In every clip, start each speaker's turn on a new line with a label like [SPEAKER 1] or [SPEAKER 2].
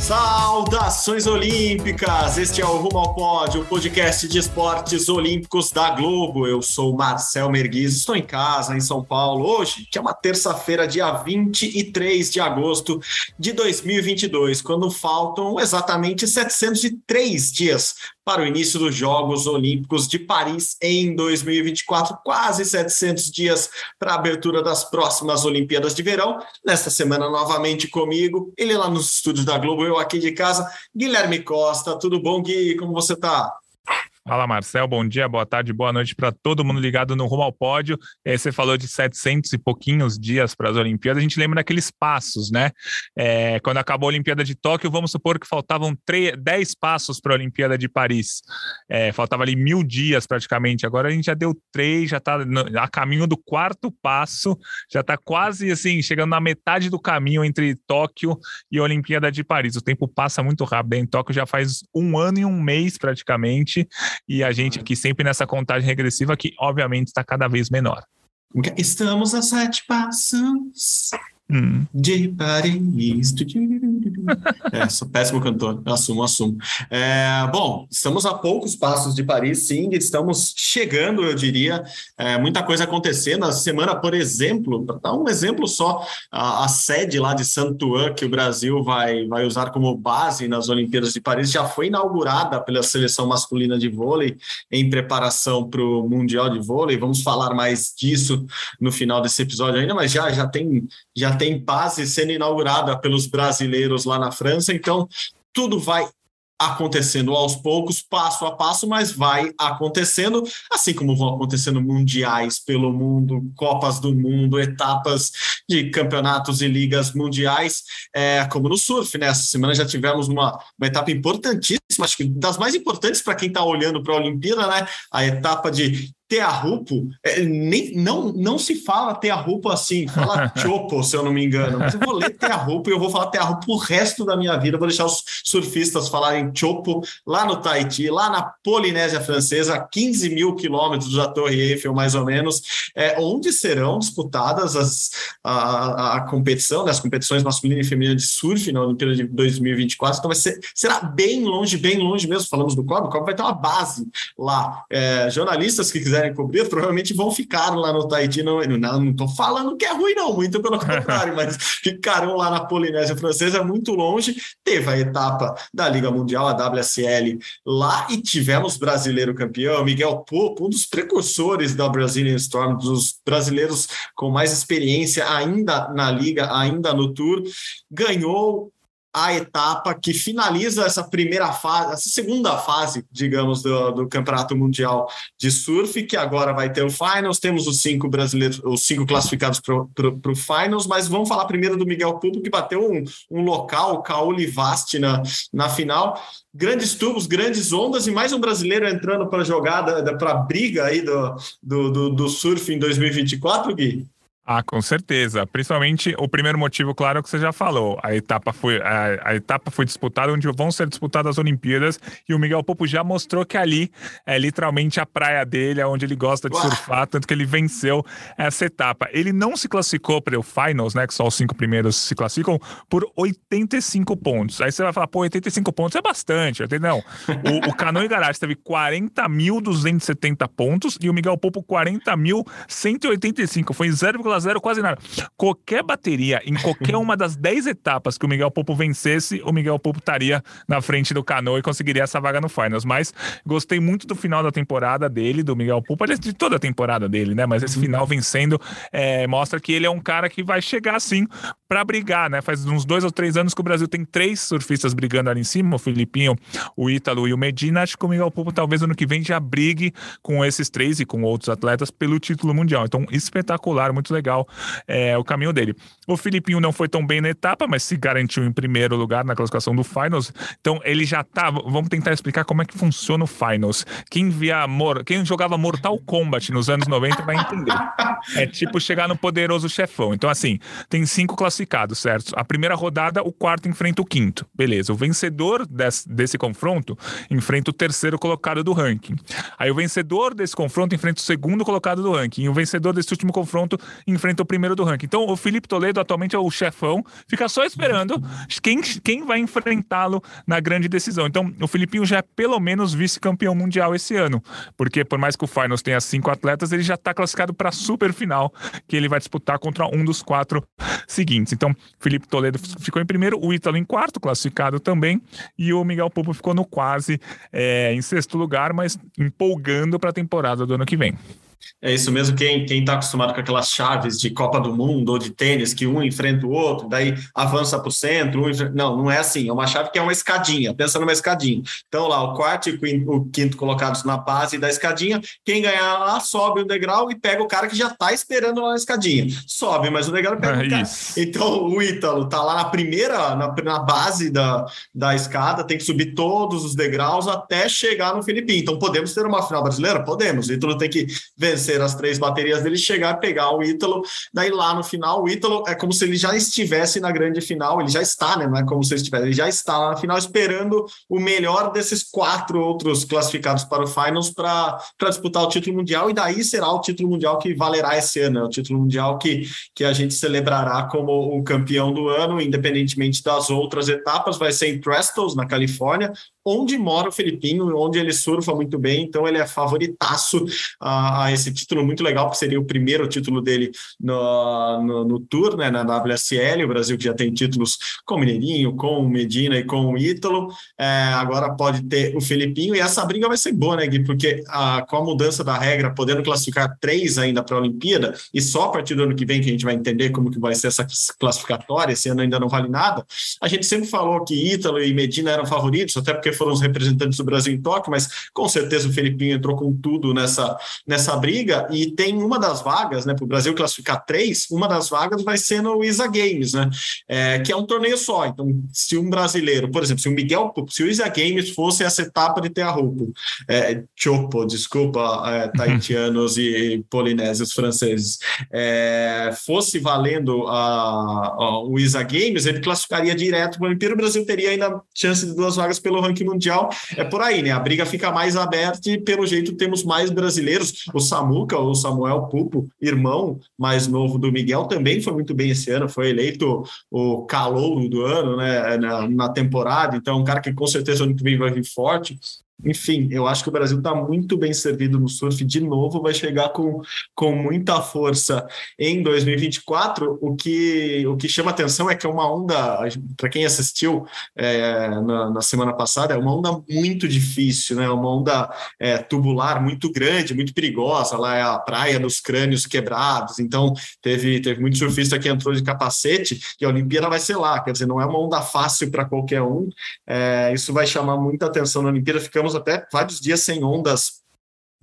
[SPEAKER 1] Saudações olímpicas! Este é o Rumo ao Pódio, o podcast de esportes olímpicos da Globo. Eu sou Marcel Merguiz, estou em casa, em São Paulo, hoje, que é uma terça-feira, dia 23 de agosto de 2022, quando faltam exatamente 703 dias para o início dos Jogos Olímpicos de Paris em 2024, quase 700 dias para a abertura das próximas Olimpíadas de Verão. Nesta semana, novamente comigo, ele lá nos estúdios da Globo, eu aqui de casa, Guilherme Costa. Tudo bom, Gui? Como você está?
[SPEAKER 2] Fala Marcel, bom dia, boa tarde, boa noite para todo mundo ligado no Rumo ao Pódio. É, você falou de 700 e pouquinhos dias para as Olimpíadas, a gente lembra daqueles passos, né? É, quando acabou a Olimpíada de Tóquio, vamos supor que faltavam 3, 10 passos para a Olimpíada de Paris. É, faltava ali mil dias praticamente, agora a gente já deu três, já está a caminho do quarto passo, já está quase assim, chegando na metade do caminho entre Tóquio e a Olimpíada de Paris. O tempo passa muito rápido, em Tóquio já faz um ano e um mês praticamente e a gente aqui sempre nessa contagem regressiva que, obviamente, está cada vez menor.
[SPEAKER 1] Estamos a sete passos Hum. De Paris. é, sou péssimo cantor, assumo, assumo. É, bom, estamos a poucos passos de Paris, sim, estamos chegando, eu diria. É, muita coisa acontecendo. A semana, por exemplo, para dar um exemplo só, a, a, sede lá de Saint-Ouen, que o Brasil vai, vai usar como base nas Olimpíadas de Paris, já foi inaugurada pela seleção masculina de vôlei em preparação para o Mundial de Vôlei. Vamos falar mais disso no final desse episódio ainda, mas já, já tem. Já tem base sendo inaugurada pelos brasileiros lá na França, então tudo vai acontecendo aos poucos, passo a passo, mas vai acontecendo, assim como vão acontecendo mundiais pelo mundo, Copas do Mundo, etapas de campeonatos e ligas mundiais, é, como no surf, né? Essa semana já tivemos uma, uma etapa importantíssima, acho que das mais importantes para quem está olhando para a Olimpíada, né? A etapa de Tearrupo, é, nem, não, não se fala Tearrupo assim, fala Chopo, se eu não me engano. Mas eu vou ler Tearrupo e eu vou falar Tearrupo o resto da minha vida. vou deixar os surfistas falarem Chopo lá no Tahiti, lá na Polinésia Francesa, a 15 mil quilômetros da Torre Eiffel, mais ou menos, é, onde serão disputadas as, a, a competição, né, as competições masculina e feminina de surf na Olimpíada de 2024. Então vai ser, será bem longe, bem longe mesmo. Falamos do COB, o COB vai ter uma base lá. É, jornalistas que quiserem quiserem cobrir, provavelmente vão ficar lá no Tahiti. Não, não, estou falando que é ruim, não, muito pelo contrário, mas ficarão lá na Polinésia Francesa, muito longe. Teve a etapa da Liga Mundial, a WSL, lá e tivemos brasileiro campeão, Miguel Popo, um dos precursores da Brazilian Storm, dos brasileiros com mais experiência ainda na Liga, ainda no Tour, ganhou a etapa que finaliza essa primeira fase, essa segunda fase, digamos, do, do Campeonato Mundial de Surf, que agora vai ter o Finals. Temos os cinco brasileiros, os cinco classificados para o Finals, mas vamos falar primeiro do Miguel Pupo, que bateu um, um local, o Cauli Vasti, na, na final. Grandes tubos, grandes ondas e mais um brasileiro entrando para a jogada, para a briga aí do, do, do, do surf em 2024, Gui?
[SPEAKER 2] Ah, com certeza. Principalmente o primeiro motivo, claro, que você já falou. A etapa foi, a, a, etapa foi disputada onde vão ser disputadas as Olimpíadas e o Miguel Popo já mostrou que ali é literalmente a praia dele, é onde ele gosta de surfar, tanto que ele venceu essa etapa. Ele não se classificou para o Finals, né? Que só os cinco primeiros se classificam, por 85 pontos. Aí você vai falar, pô, 85 pontos é bastante. Não. O, o e Garage teve 40.270 pontos e o Miguel Popo 40.185. Foi 0,0 0 quase nada. Qualquer bateria em qualquer uma das 10 etapas que o Miguel Popo vencesse, o Miguel Popo estaria na frente do canoa e conseguiria essa vaga no Finals. Mas gostei muito do final da temporada dele, do Miguel Popo, aliás, de toda a temporada dele, né? Mas esse uhum. final vencendo é, mostra que ele é um cara que vai chegar assim para brigar, né? Faz uns dois ou três anos que o Brasil tem três surfistas brigando ali em cima, o Filipinho, o Ítalo e o Medina. Acho que o Miguel Popo talvez ano que vem já brigue com esses três e com outros atletas pelo título mundial. Então, espetacular, muito legal é, o caminho dele. O Filipinho não foi tão bem na etapa, mas se garantiu em primeiro lugar na classificação do Finals. Então ele já tá. Vamos tentar explicar como é que funciona o Finals. Quem via quem jogava Mortal Kombat nos anos 90 vai entender. É tipo chegar no poderoso chefão. Então, assim, tem cinco classificados, certo? A primeira rodada, o quarto enfrenta o quinto. Beleza. O vencedor desse, desse confronto enfrenta o terceiro colocado do ranking. Aí o vencedor desse confronto enfrenta o segundo colocado do ranking. E o vencedor desse último confronto enfrenta o primeiro do ranking. Então, o Felipe Toledo atualmente é o chefão, fica só esperando quem, quem vai enfrentá-lo na grande decisão. Então, o Filipinho já é pelo menos vice-campeão mundial esse ano, porque por mais que o Finals tenha cinco atletas, ele já está classificado para a super final, que ele vai disputar contra um dos quatro seguintes. Então, Felipe Toledo ficou em primeiro, o Ítalo em quarto, classificado também, e o Miguel Pupo ficou no quase é, em sexto lugar, mas empolgando para a temporada do ano que vem.
[SPEAKER 1] É isso mesmo, quem está acostumado com aquelas chaves de Copa do Mundo ou de tênis, que um enfrenta o outro, daí avança para o centro. Um enfrenta... Não, não é assim. É uma chave que é uma escadinha, pensa numa escadinha. Então, lá, o quarto e o quinto, o quinto colocados na base da escadinha, quem ganhar lá sobe o degrau e pega o cara que já está esperando lá na escadinha. Sobe, mas o degrau pega é o cara. Isso. Então, o Ítalo está lá na primeira, na, na base da, da escada, tem que subir todos os degraus até chegar no Filipinho. Então, podemos ter uma final brasileira? Podemos. O Ítalo tem que vencer as três baterias dele, chegar pegar o Ítalo, daí lá no final, o Ítalo é como se ele já estivesse na grande final, ele já está, né? Não é como se ele estivesse, ele já está lá na final esperando o melhor desses quatro outros classificados para o Finals para disputar o título mundial, e daí será o título mundial que valerá esse ano, é o título mundial que, que a gente celebrará como o campeão do ano, independentemente das outras etapas, vai ser em Trestles, na Califórnia, onde mora o Felipinho, onde ele surfa muito bem, então ele é favoritaço a, a esse título muito legal, porque seria o primeiro título dele no, no, no, Tour, né, na WSL, o Brasil que já tem títulos com Mineirinho, com Medina e com o Ítalo, é, agora pode ter o Felipinho, e essa briga vai ser boa, né, Gui, porque a, com a mudança da regra, podendo classificar três ainda para a Olimpíada, e só a partir do ano que vem que a gente vai entender como que vai ser essa classificatória, esse ano ainda não vale nada, a gente sempre falou que Ítalo e Medina eram favoritos, até porque foram os representantes do Brasil em Tóquio, mas com certeza o Felipinho entrou com tudo nessa, nessa briga. E tem uma das vagas, né, para o Brasil classificar três, uma das vagas vai ser no ISA Games, né, é, que é um torneio só. Então, se um brasileiro, por exemplo, se o Miguel, se o ISA Games fosse essa etapa de Terra-Roupo, é, Chopo, desculpa, é, taitianos e polinésios franceses, é, fosse valendo a, a, o ISA Games, ele classificaria direto para o Olimpíada, o Brasil teria ainda chance de duas vagas pelo ranking mundial. É por aí, né? A briga fica mais aberta e, pelo jeito, temos mais brasileiros. O Samuca, o Samuel Pupo, irmão mais novo do Miguel, também foi muito bem esse ano, foi eleito o calouro do ano, né? Na, na temporada. Então, um cara que com certeza ano que vem vai vir forte enfim, eu acho que o Brasil está muito bem servido no surf. De novo, vai chegar com, com muita força em 2024. O que, o que chama atenção é que é uma onda, para quem assistiu é, na, na, semana passada, é uma onda muito difícil, né? Uma onda é, tubular muito grande, muito perigosa. Lá é a praia dos crânios quebrados. Então, teve, teve muito surfista que entrou de capacete e a Olimpíada vai ser lá. Quer dizer, não é uma onda fácil para qualquer um. É, isso vai chamar muita atenção na Olimpíada. Ficamos ficamos até vários dias sem ondas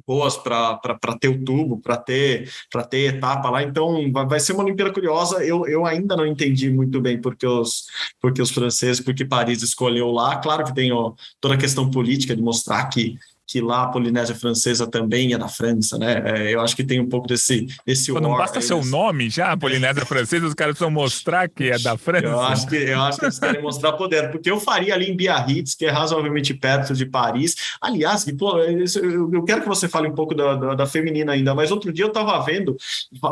[SPEAKER 1] boas para ter o tubo, para ter para ter etapa lá. Então vai ser uma Olimpíada curiosa. Eu, eu ainda não entendi muito bem porque os porque os franceses, porque Paris escolheu lá. Claro que tem ó, toda a questão política de mostrar que que lá a Polinésia Francesa também é da França, né? É, eu acho que tem um pouco desse desse
[SPEAKER 2] Não basta ser o nome já, a Polinésia Francesa, os caras precisam mostrar que é da França.
[SPEAKER 1] Eu acho que eu acho que eles querem mostrar poder, porque eu faria ali em Biarritz, que é razoavelmente perto de Paris. Aliás, pô, eu quero que você fale um pouco da, da, da feminina ainda, mas outro dia eu estava vendo,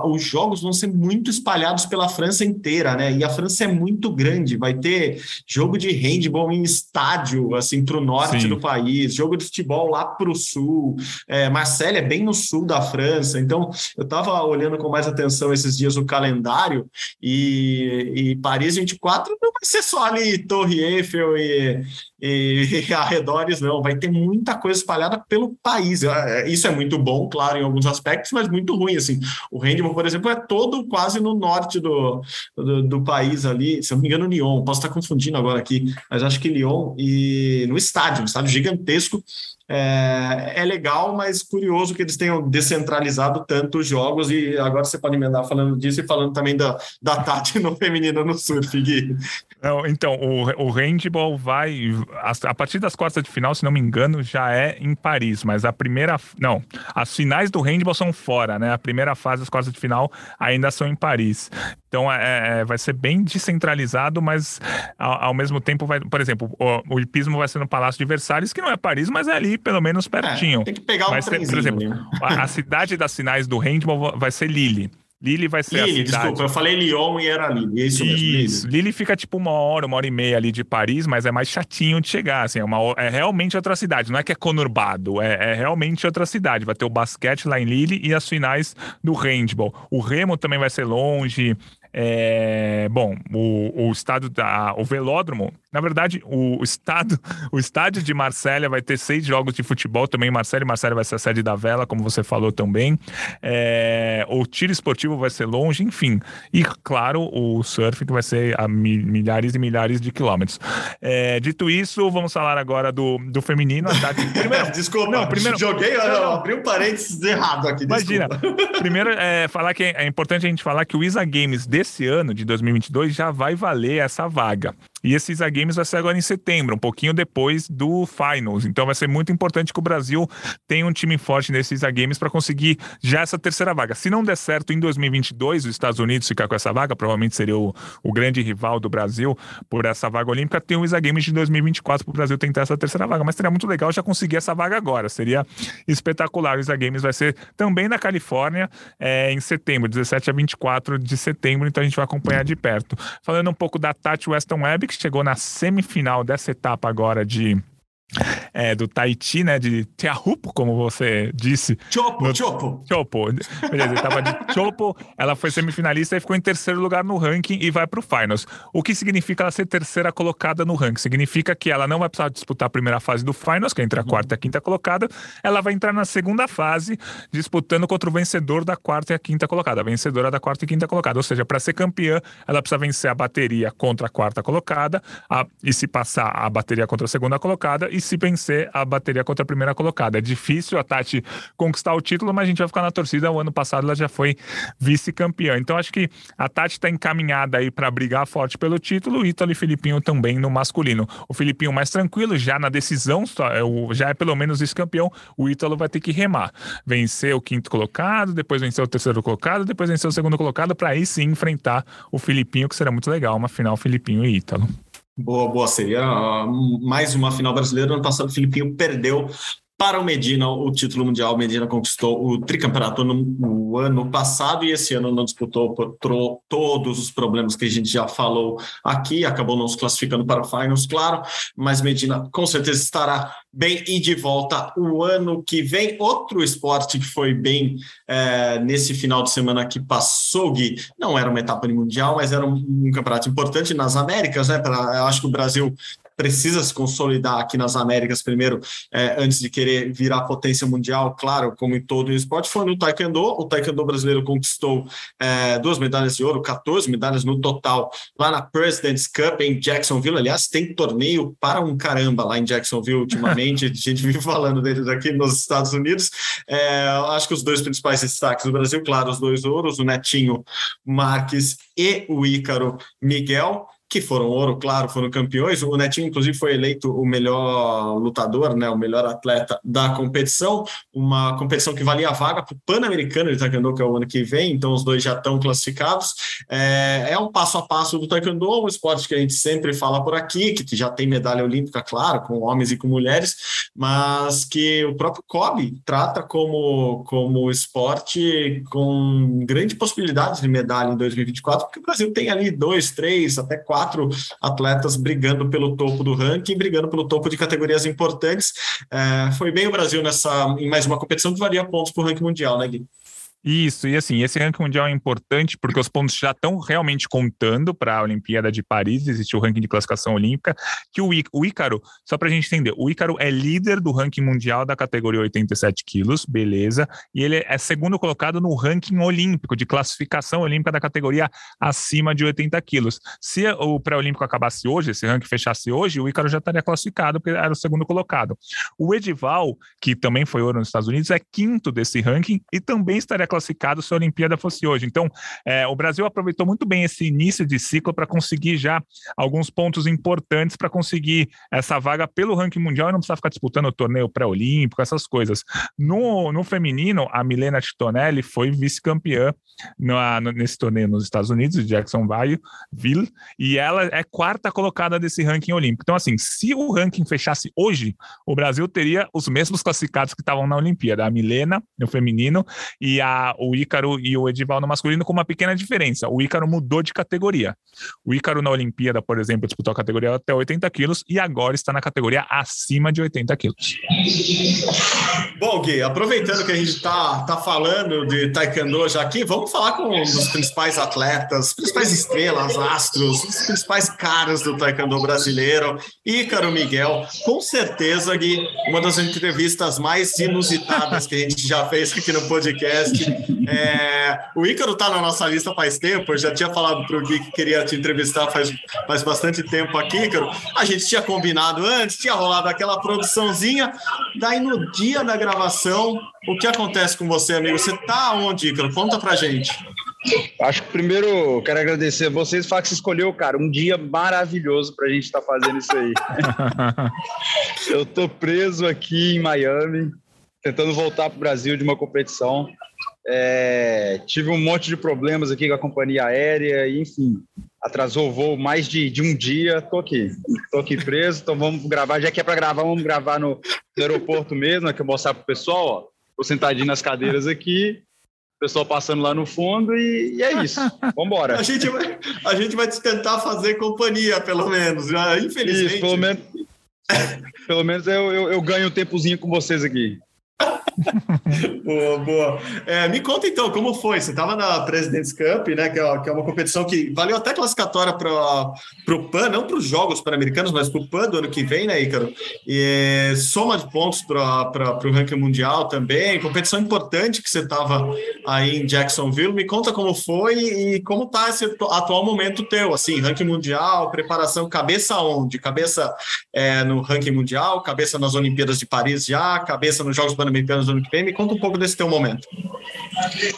[SPEAKER 1] os jogos vão ser muito espalhados pela França inteira, né? E a França é muito grande, vai ter jogo de handball em estádio, assim, para o norte Sim. do país, jogo de futebol lá para o sul. É, é bem no sul da França. Então, eu estava olhando com mais atenção esses dias o calendário e, e Paris 24 não vai ser só ali Torre Eiffel e, e, arredores, não. Vai ter muita coisa espalhada pelo país. É, isso é muito bom, claro, em alguns aspectos, mas muito ruim. Assim, o handball, por exemplo, é todo quase no norte do, do, do país ali. Se eu não me engano, Lyon. Posso estar confundindo agora aqui, mas acho que Lyon e no estádio, um estádio gigantesco é, é, legal, mas curioso que eles tenham descentralizado tanto os jogos e agora você pode emendar falando disso e falando também da, da Tati no feminino no surf, Gui.
[SPEAKER 2] Não, então, o, o handball vai, a, a, partir das quartas de final, se não me engano, já é em Paris, mas a primeira, não, as finais do handball são fora, né? A primeira fase das quartas de final ainda são em Paris. Então, é, é vai ser bem descentralizado, mas ao, ao, mesmo tempo vai, por exemplo, o, o hipismo vai ser no Palácio de Versalhes, que não é Paris, mas é ali pelo menos pertinho. É,
[SPEAKER 1] tem que pegar um
[SPEAKER 2] Mas, Por exemplo, a, a, cidade das finais do handball vai ser Lille. Lille vai ser
[SPEAKER 1] Lille,
[SPEAKER 2] a cidade.
[SPEAKER 1] desculpa, eu falei Lyon e era Lille. É isso,
[SPEAKER 2] isso. Lille. Lille fica tipo uma hora, uma hora e meia ali de Paris, mas é mais chatinho de chegar, assim, é, uma, é realmente outra cidade, não é que é conurbado, é, é realmente outra cidade. Vai ter o basquete lá em Lille e as finais do handball. O remo também vai ser longe, é, bom, o, o estado da, o velódromo, na verdade, o, estado, o estádio de Marsella vai ter seis jogos de futebol também. Marsella, Marsella vai ser a sede da vela, como você falou também. É, o tiro esportivo vai ser longe, enfim. E claro, o surf que vai ser a milhares e milhares de quilômetros. É, dito isso, vamos falar agora do, do feminino.
[SPEAKER 1] Primeiro, desculpa, não, primeiro, joguei, não, abri um parênteses errado aqui.
[SPEAKER 2] Imagina. Primeiro, é, falar que é, importante a gente falar que o Isa Games desse esse ano de 2022 já vai valer essa vaga. E esse ISA Games vai ser agora em setembro, um pouquinho depois do Finals. Então vai ser muito importante que o Brasil tenha um time forte nesse ISA Games para conseguir já essa terceira vaga. Se não der certo em 2022, os Estados Unidos ficar com essa vaga, provavelmente seria o, o grande rival do Brasil por essa vaga olímpica, tem o ISA Games de 2024 para o Brasil tentar essa terceira vaga. Mas seria muito legal já conseguir essa vaga agora. Seria espetacular. O ISA Games vai ser também na Califórnia é, em setembro, 17 a 24 de setembro. Então a gente vai acompanhar de perto. Falando um pouco da Tati Weston Webb, que chegou na semifinal dessa etapa agora de é, do Tahiti, né? De Teahupo, como você disse.
[SPEAKER 1] Chopo, no... Chopo.
[SPEAKER 2] Chopo. Beleza, ele tava de Chopo. Ela foi semifinalista e ficou em terceiro lugar no ranking e vai pro Finals. O que significa ela ser terceira colocada no ranking? Significa que ela não vai precisar disputar a primeira fase do Finals, que é entre a quarta e a quinta colocada. Ela vai entrar na segunda fase, disputando contra o vencedor da quarta e a quinta colocada. A vencedora da quarta e quinta colocada. Ou seja, para ser campeã, ela precisa vencer a bateria contra a quarta colocada a... e se passar a bateria contra a segunda colocada e se vencer a bateria contra a primeira colocada. É difícil a Tati conquistar o título, mas a gente vai ficar na torcida. O ano passado ela já foi vice-campeã. Então acho que a Tati está encaminhada aí para brigar forte pelo título. Ítalo e Filipinho também no masculino. O Filipinho mais tranquilo, já na decisão, é já é pelo menos vice-campeão. O Ítalo vai ter que remar. Vencer o quinto colocado, depois vencer o terceiro colocado, depois vencer o segundo colocado, para aí sim enfrentar o Filipinho, que será muito legal. Uma final Filipinho e Ítalo.
[SPEAKER 1] Boa, boa. Seria mais uma final brasileira. Ano passado, o Filipinho perdeu para o Medina, o título mundial, o Medina conquistou o tricampeonato no, no, ano passado e esse ano não disputou por todos os problemas que a gente já falou aqui, acabou não se classificando para o Finals, claro, mas Medina com certeza estará bem e de volta o ano que vem. Outro esporte que foi bem é, nesse final de semana que passou, Gui, não era uma etapa de mundial, mas era um, um campeonato importante nas Américas, né? Pra, acho que o Brasil precisa se consolidar aqui nas Américas primeiro, é, antes de querer virar potência mundial, claro, como em todo o esporte, foi no Taekwondo. O Taekwondo brasileiro conquistou é, duas medalhas de ouro, 14 medalhas no total, lá na President's Cup em Jacksonville. Aliás, tem torneio para um caramba lá em Jacksonville ultimamente, a gente vive falando deles aqui nos Estados Unidos. É, acho que os dois principais destaques do Brasil, claro, os dois ouros, o Netinho Marques e o Ícaro Miguel que foram ouro, claro, foram campeões. O Netinho, inclusive, foi eleito o melhor lutador, né, o melhor atleta da competição, uma competição que valia a vaga para o Pan-Americano de Taekwondo, que é o ano que vem, então os dois já estão classificados. É, é um passo a passo do Taekwondo, um esporte que a gente sempre fala por aqui, que já tem medalha olímpica, claro, com homens e com mulheres, mas que o próprio COB trata como, como esporte com grande possibilidade de medalha em 2024, porque o Brasil tem ali dois, três, até quatro quatro atletas brigando pelo topo do ranking, brigando pelo topo de categorias importantes. É, foi bem o Brasil nessa em mais uma competição que varia pontos para o ranking mundial, né, Gui?
[SPEAKER 2] Isso, e assim, esse ranking mundial é importante porque os pontos já estão realmente contando para a Olimpíada de Paris, existe o ranking de classificação olímpica, que o, o Ícaro, só para a gente entender, o Ícaro é líder do ranking mundial da categoria 87 quilos, beleza, e ele é segundo colocado no ranking olímpico, de classificação olímpica da categoria acima de 80 quilos. Se o pré-olímpico acabasse hoje, esse ranking fechasse hoje, o Ícaro já estaria classificado, porque era o segundo colocado. O Edival, que também foi ouro nos Estados Unidos, é quinto desse ranking e também estaria classificado se a Olimpíada fosse hoje. Então, é, o Brasil aproveitou muito bem esse início de ciclo para conseguir já alguns pontos importantes para conseguir essa vaga pelo ranking mundial e não precisar ficar disputando o torneio pré-olímpico, essas coisas. No, no feminino, a Milena Titonelli foi vice-campeã nesse torneio nos Estados Unidos, de Jacksonville, e ela é quarta colocada desse ranking olímpico. Então, assim, se o ranking fechasse hoje, o Brasil teria os mesmos classificados que estavam na Olimpíada, a Milena no feminino e a o Ícaro e o Edival no masculino com uma pequena diferença. O Ícaro mudou de categoria. O Ícaro na Olimpíada, por exemplo, disputou a categoria até 80 quilos e agora está na categoria acima de 80 quilos.
[SPEAKER 1] Bom, Gui, aproveitando que a gente está tá falando de taekwondo já aqui, vamos falar com um dos principais atletas, principais estrelas, astros, os principais caras do taekwondo brasileiro, Ícaro Miguel. Com certeza, Gui, uma das entrevistas mais inusitadas que a gente já fez aqui no podcast. É, o Ícaro está na nossa lista faz tempo, eu já tinha falado para o Gui que queria te entrevistar faz, faz bastante tempo aqui, Ícaro. A gente tinha combinado antes, tinha rolado aquela produçãozinha, daí no dia da gravação, o que acontece com você, amigo? Você está onde, Ícaro? Conta pra gente.
[SPEAKER 3] Acho que primeiro quero agradecer a vocês, falar que você escolheu, cara, um dia maravilhoso para a gente estar tá fazendo isso aí. eu tô preso aqui em Miami, tentando voltar para o Brasil de uma competição. É, tive um monte de problemas aqui com a companhia aérea, e, enfim, atrasou o voo mais de, de um dia. Tô aqui, tô aqui preso, então vamos gravar. Já que é para gravar, vamos gravar no, no aeroporto mesmo, aqui eu mostrar pro pessoal, ó. Tô sentadinho nas cadeiras aqui, o pessoal passando lá no fundo e, e é isso. Vamos embora.
[SPEAKER 1] A gente, vai, a gente vai tentar fazer companhia, pelo menos, já, infelizmente. Isso,
[SPEAKER 3] pelo menos, pelo menos eu, eu, eu ganho um tempozinho com vocês aqui.
[SPEAKER 1] boa, boa. É, me conta então, como foi? Você estava na President's Cup, né? Que é, que é, uma competição que valeu até classificatória para o PAN, não para os Jogos Pan-Americanos, mas para o PAN do ano que vem, né, Ícaro? E é, soma de pontos para o ranking mundial também. Competição importante que você estava aí em Jacksonville. Me conta como foi e como está esse atual momento teu, assim, ranking mundial, preparação, cabeça onde? Cabeça é, no ranking mundial, cabeça nas Olimpíadas de Paris já, cabeça nos Jogos Pan-Americanos no ano que vem. Me conta um pouco desse teu momento.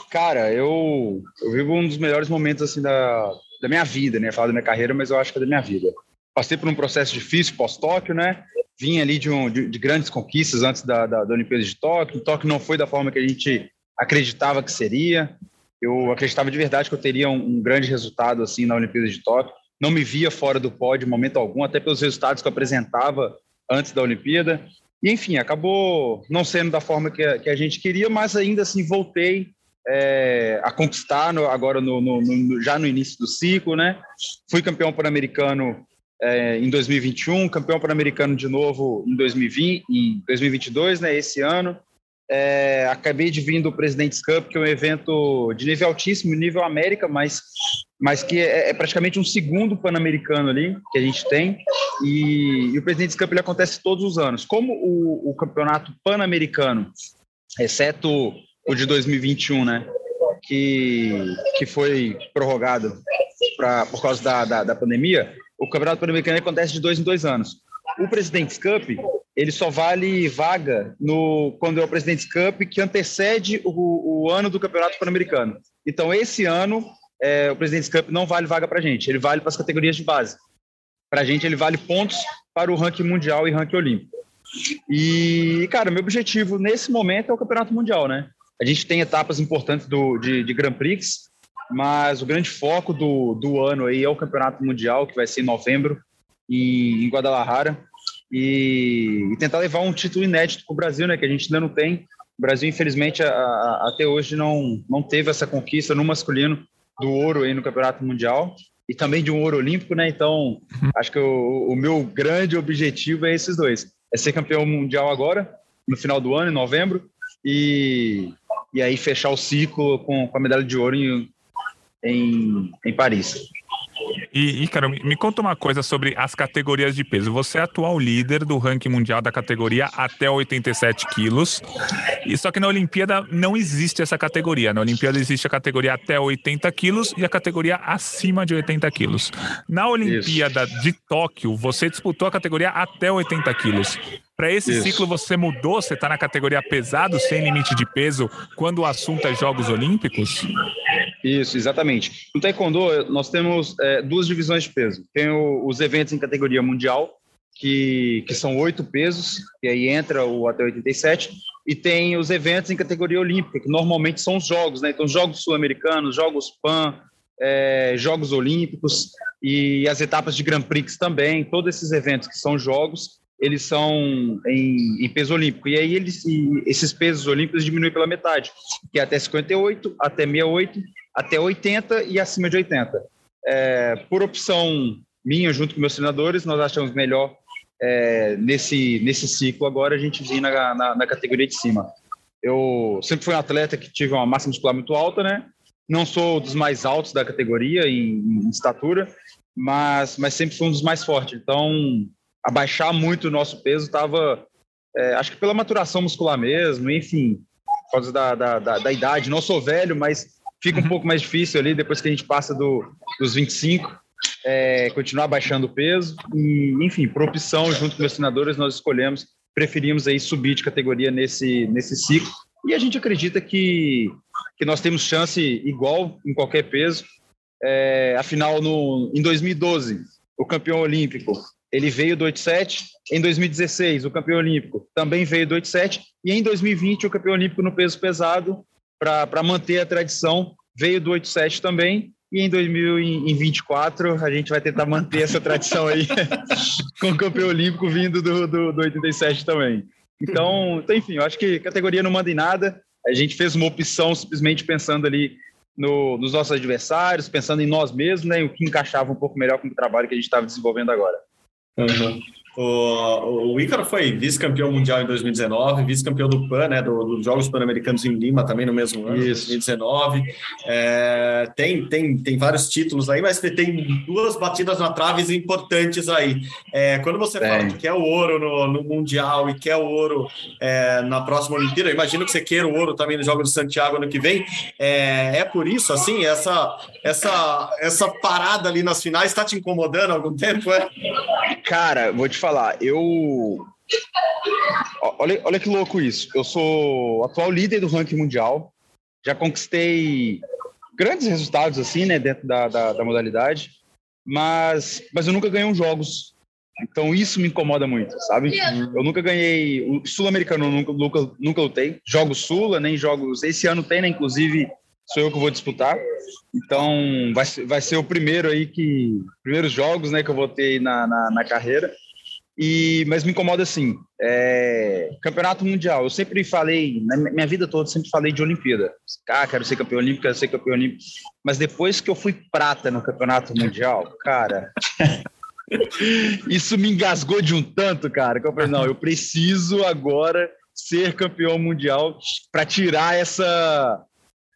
[SPEAKER 3] Cara, eu, eu vivo um dos melhores momentos assim da, da minha vida, né? Falar da minha carreira, mas eu acho que é da minha vida. Passei por um processo difícil pós-Tóquio, né? Vim ali de, um, de, de, grandes conquistas antes da, da, da Olimpíada de Tóquio. O Tóquio não foi da forma que a gente acreditava que seria. Eu acreditava de verdade que eu teria um, um grande resultado assim na Olimpíada de Tóquio. Não me via fora do pódio em momento algum, até pelos resultados que eu apresentava antes da Olimpíada. E, enfim, acabou não sendo da forma que a, que a gente queria, mas ainda assim voltei é, a conquistar no, agora no, no, no, já no início do ciclo, né? Fui campeão pan-americano é, em 2021, campeão pan-americano de novo em 2020, em 2022, né? Esse ano. É, acabei de vir do President's Cup, que é um evento de nível altíssimo, nível América, mas, mas que é, é praticamente um segundo Pan-Americano ali que a gente tem. E, e o President's Cup ele acontece todos os anos. Como o, o campeonato Pan-Americano, exceto o de 2021, né, que, que foi prorrogado pra, por causa da, da, da pandemia, o campeonato Pan-Americano acontece de dois em dois anos. O President's Cup ele só vale vaga no quando é o President's Cup que antecede o, o ano do Campeonato Pan-Americano. Então, esse ano, é, o President's Cup não vale vaga para a gente, ele vale para as categorias de base. Para a gente, ele vale pontos para o ranking mundial e ranking olímpico. E, cara, meu objetivo nesse momento é o Campeonato Mundial, né? A gente tem etapas importantes do, de, de Grand Prix, mas o grande foco do, do ano aí é o Campeonato Mundial, que vai ser em novembro, em, em Guadalajara e, e tentar levar um título inédito para o Brasil, né, que a gente ainda não tem. O Brasil, infelizmente, a, a, até hoje não, não teve essa conquista no masculino do ouro aí no Campeonato Mundial e também de um ouro olímpico, né? Então, uhum. acho que o, o meu grande objetivo é esses dois: é ser campeão mundial agora, no final do ano, em novembro, e, e aí fechar o ciclo com, com a medalha de ouro em, em, em Paris.
[SPEAKER 2] E, e, cara, me conta uma coisa sobre as categorias de peso. Você é atual líder do ranking mundial da categoria até 87 quilos. E só que na Olimpíada não existe essa categoria. Na Olimpíada existe a categoria até 80 quilos e a categoria acima de 80 quilos. Na Olimpíada Isso. de Tóquio, você disputou a categoria até 80 quilos. Para esse Isso. ciclo você mudou? Você está na categoria pesado, sem limite de peso, quando o assunto é Jogos Olímpicos?
[SPEAKER 3] Isso, exatamente. No Taekwondo, nós temos é, duas divisões de peso. Tem o, os eventos em categoria mundial, que, que são oito pesos, e aí entra o até 87, e tem os eventos em categoria olímpica, que normalmente são os jogos, né? Então, os Jogos Sul-Americanos, Jogos PAN, é, Jogos Olímpicos e as etapas de Grand Prix também, todos esses eventos que são jogos, eles são em, em, peso olímpico. E aí eles, esses pesos olímpicos diminuem pela metade, que é até 58, até 68, até 80 e acima de 80. É, por opção minha, junto com meus treinadores, nós achamos melhor é, nesse, nesse ciclo agora a gente vir na, na, na, categoria de cima. Eu sempre fui um atleta que tive uma massa muscular muito alta, né? Não sou dos mais altos da categoria em, em estatura, mas, mas sempre fui um dos mais fortes. Então, abaixar muito o nosso peso estava, é, acho que pela maturação muscular mesmo, enfim, por causa da, da, da, da idade. Não sou velho, mas fica um uhum. pouco mais difícil ali depois que a gente passa do, dos 25, é, continuar baixando o peso. E, enfim, por opção, junto com meus treinadores, nós escolhemos, preferimos aí subir de categoria nesse, nesse ciclo. E a gente acredita que, que nós temos chance igual em qualquer peso. É, afinal, no, em 2012, o campeão olímpico ele veio do 87. Em 2016, o campeão olímpico também veio do 87. E em 2020, o campeão olímpico no peso pesado, para manter a tradição, veio do 87 também. E em 2024, a gente vai tentar manter essa tradição aí, com o campeão olímpico vindo do, do, do 87 também. Então, então, enfim, eu acho que categoria não manda em nada. A gente fez uma opção simplesmente pensando ali no, nos nossos adversários, pensando em nós mesmos, né, o que encaixava um pouco melhor com o trabalho que a gente estava desenvolvendo agora.
[SPEAKER 1] Uhum. O, o Ícaro foi vice-campeão mundial em 2019, vice-campeão do PAN, né, do, dos Jogos Pan-Americanos em Lima também no mesmo ano, Isso. 2019. É, tem, tem, tem vários títulos aí, mas tem duas batidas na traves importantes aí. É, quando você fala que quer o ouro no, no Mundial e quer o ouro é, na próxima Olimpíada, imagino que você queira o ouro também nos Jogos de Santiago ano que vem. É, é por isso, assim, essa, essa, essa parada ali nas finais está te incomodando há algum tempo? É?
[SPEAKER 3] Cara, vou te falar, eu. Olha, olha que louco isso. Eu sou atual líder do ranking mundial, já conquistei grandes resultados, assim, né, dentro da, da, da modalidade, mas, mas eu nunca ganhei uns jogos. Então isso me incomoda muito, sabe? Eu nunca ganhei. O Sul-Americano nunca, nunca, nunca lutei. Jogos Sula, nem jogos. Esse ano tem, né? Inclusive, sou eu que vou disputar. Então, vai, vai ser o primeiro aí que. Primeiros jogos, né, que eu vou ter na, na, na carreira. E, mas me incomoda assim, é, campeonato mundial. Eu sempre falei, na minha vida toda, sempre falei de Olimpíada. Ah, quero ser campeão olímpico, quero ser campeão olímpico. Mas depois que eu fui prata no campeonato mundial, cara, isso me engasgou de um tanto, cara, que eu falei, não, eu preciso agora ser campeão mundial para tirar essa,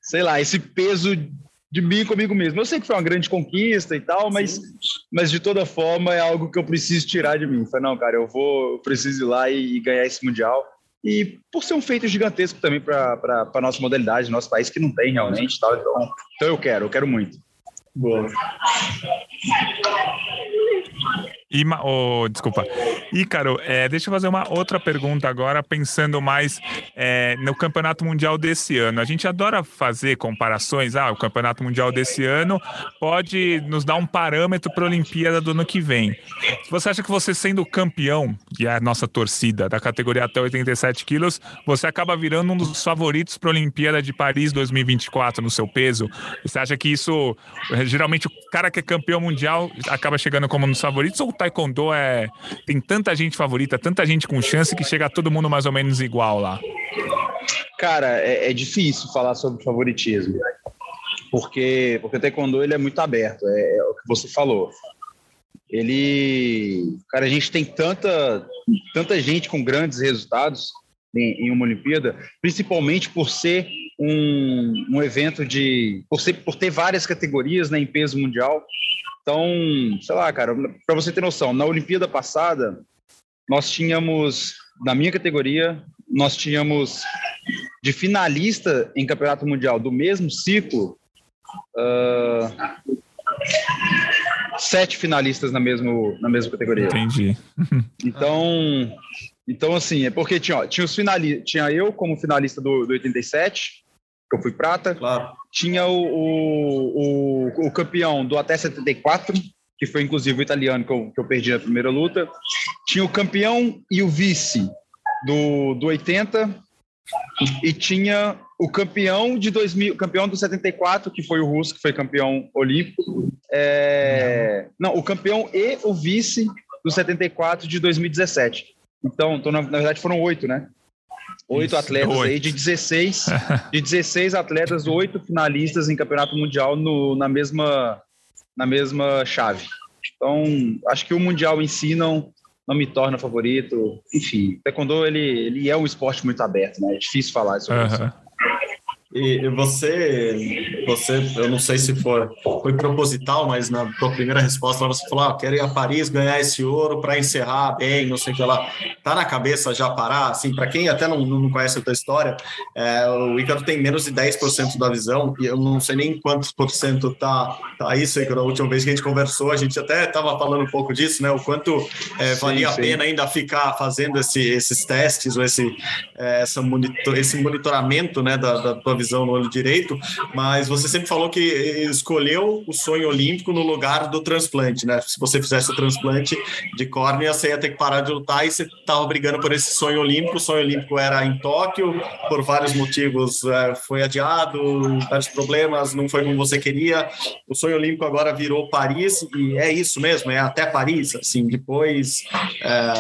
[SPEAKER 3] sei lá, esse peso de mim comigo mesmo. Eu sei que foi uma grande conquista e tal, mas, mas de toda forma é algo que eu preciso tirar de mim. Falei, não, cara, eu vou, eu preciso ir lá e, e ganhar esse Mundial. E por ser um feito gigantesco também para a nossa modalidade, nosso país, que não tem realmente. Tal, então, então eu quero, eu quero muito.
[SPEAKER 1] Boa.
[SPEAKER 2] E, oh, desculpa. Ícaro, é, deixa eu fazer uma outra pergunta agora, pensando mais é, no Campeonato Mundial desse ano. A gente adora fazer comparações. Ah, o Campeonato Mundial desse ano pode nos dar um parâmetro para a Olimpíada do ano que vem. Você acha que você sendo campeão, que é a nossa torcida, da categoria até 87 quilos, você acaba virando um dos favoritos para a Olimpíada de Paris 2024 no seu peso? Você acha que isso, geralmente, o cara que é campeão mundial acaba chegando como um dos favoritos ou taekwondo é tem tanta gente favorita, tanta gente com chance que chega todo mundo mais ou menos igual lá?
[SPEAKER 3] Cara, é, é difícil falar sobre favoritismo, porque porque o taekwondo ele é muito aberto, é, é o que você falou. Ele, cara, a gente tem tanta tanta gente com grandes resultados em, em uma Olimpíada, principalmente por ser um, um evento de. Por, ser, por ter várias categorias né, em peso mundial. Então, sei lá, cara, para você ter noção, na Olimpíada passada, nós tínhamos, na minha categoria, nós tínhamos de finalista em campeonato mundial do mesmo ciclo, uh, sete finalistas na, mesmo, na mesma categoria.
[SPEAKER 2] Entendi.
[SPEAKER 3] Então, então assim, é porque tinha, ó, tinha os finalistas, tinha eu como finalista do, do 87, que eu fui prata.
[SPEAKER 1] Claro.
[SPEAKER 3] Tinha o, o, o, o, campeão do até 74, que foi inclusive o italiano que eu, que eu perdi na primeira luta. Tinha o campeão e o vice do, do 80. E tinha o campeão de 2000, campeão do 74, que foi o russo, que foi campeão olímpico. É, não, o campeão e o vice do 74 de 2017. Então, então na, na verdade foram oito, né? Oito atletas oito. aí de 16, de 16 atletas, oito finalistas em campeonato mundial no, na, mesma, na mesma chave. Então, acho que o mundial em si não, não me torna favorito. Enfim, o taekwondo ele, ele é um esporte muito aberto, né? É difícil falar sobre uhum. isso.
[SPEAKER 1] E você, você, eu não sei se foi, foi proposital, mas na tua primeira resposta você falou: ah, quero ir a Paris ganhar esse ouro para encerrar bem, não sei o que lá. Tá na cabeça já parar? Assim, para quem até não, não conhece a tua história, é, o Ícaro tem menos de 10% da visão, e eu não sei nem quantos por cento tá, tá isso, Ícaro. A última vez que a gente conversou, a gente até estava falando um pouco disso, né? O quanto é, valia sim, sim. a pena ainda ficar fazendo esse, esses testes ou esse, é, essa monitor, esse monitoramento né, da, da tua visão no olho direito, mas você sempre falou que escolheu o sonho olímpico no lugar do transplante, né? Se você fizesse o transplante de córnea, você ia ter que parar de lutar e você estava brigando por esse sonho olímpico. O sonho olímpico era em Tóquio, por vários motivos é, foi adiado, vários problemas, não foi como você queria. O sonho olímpico agora virou Paris e é isso mesmo, é até Paris. Assim, depois é,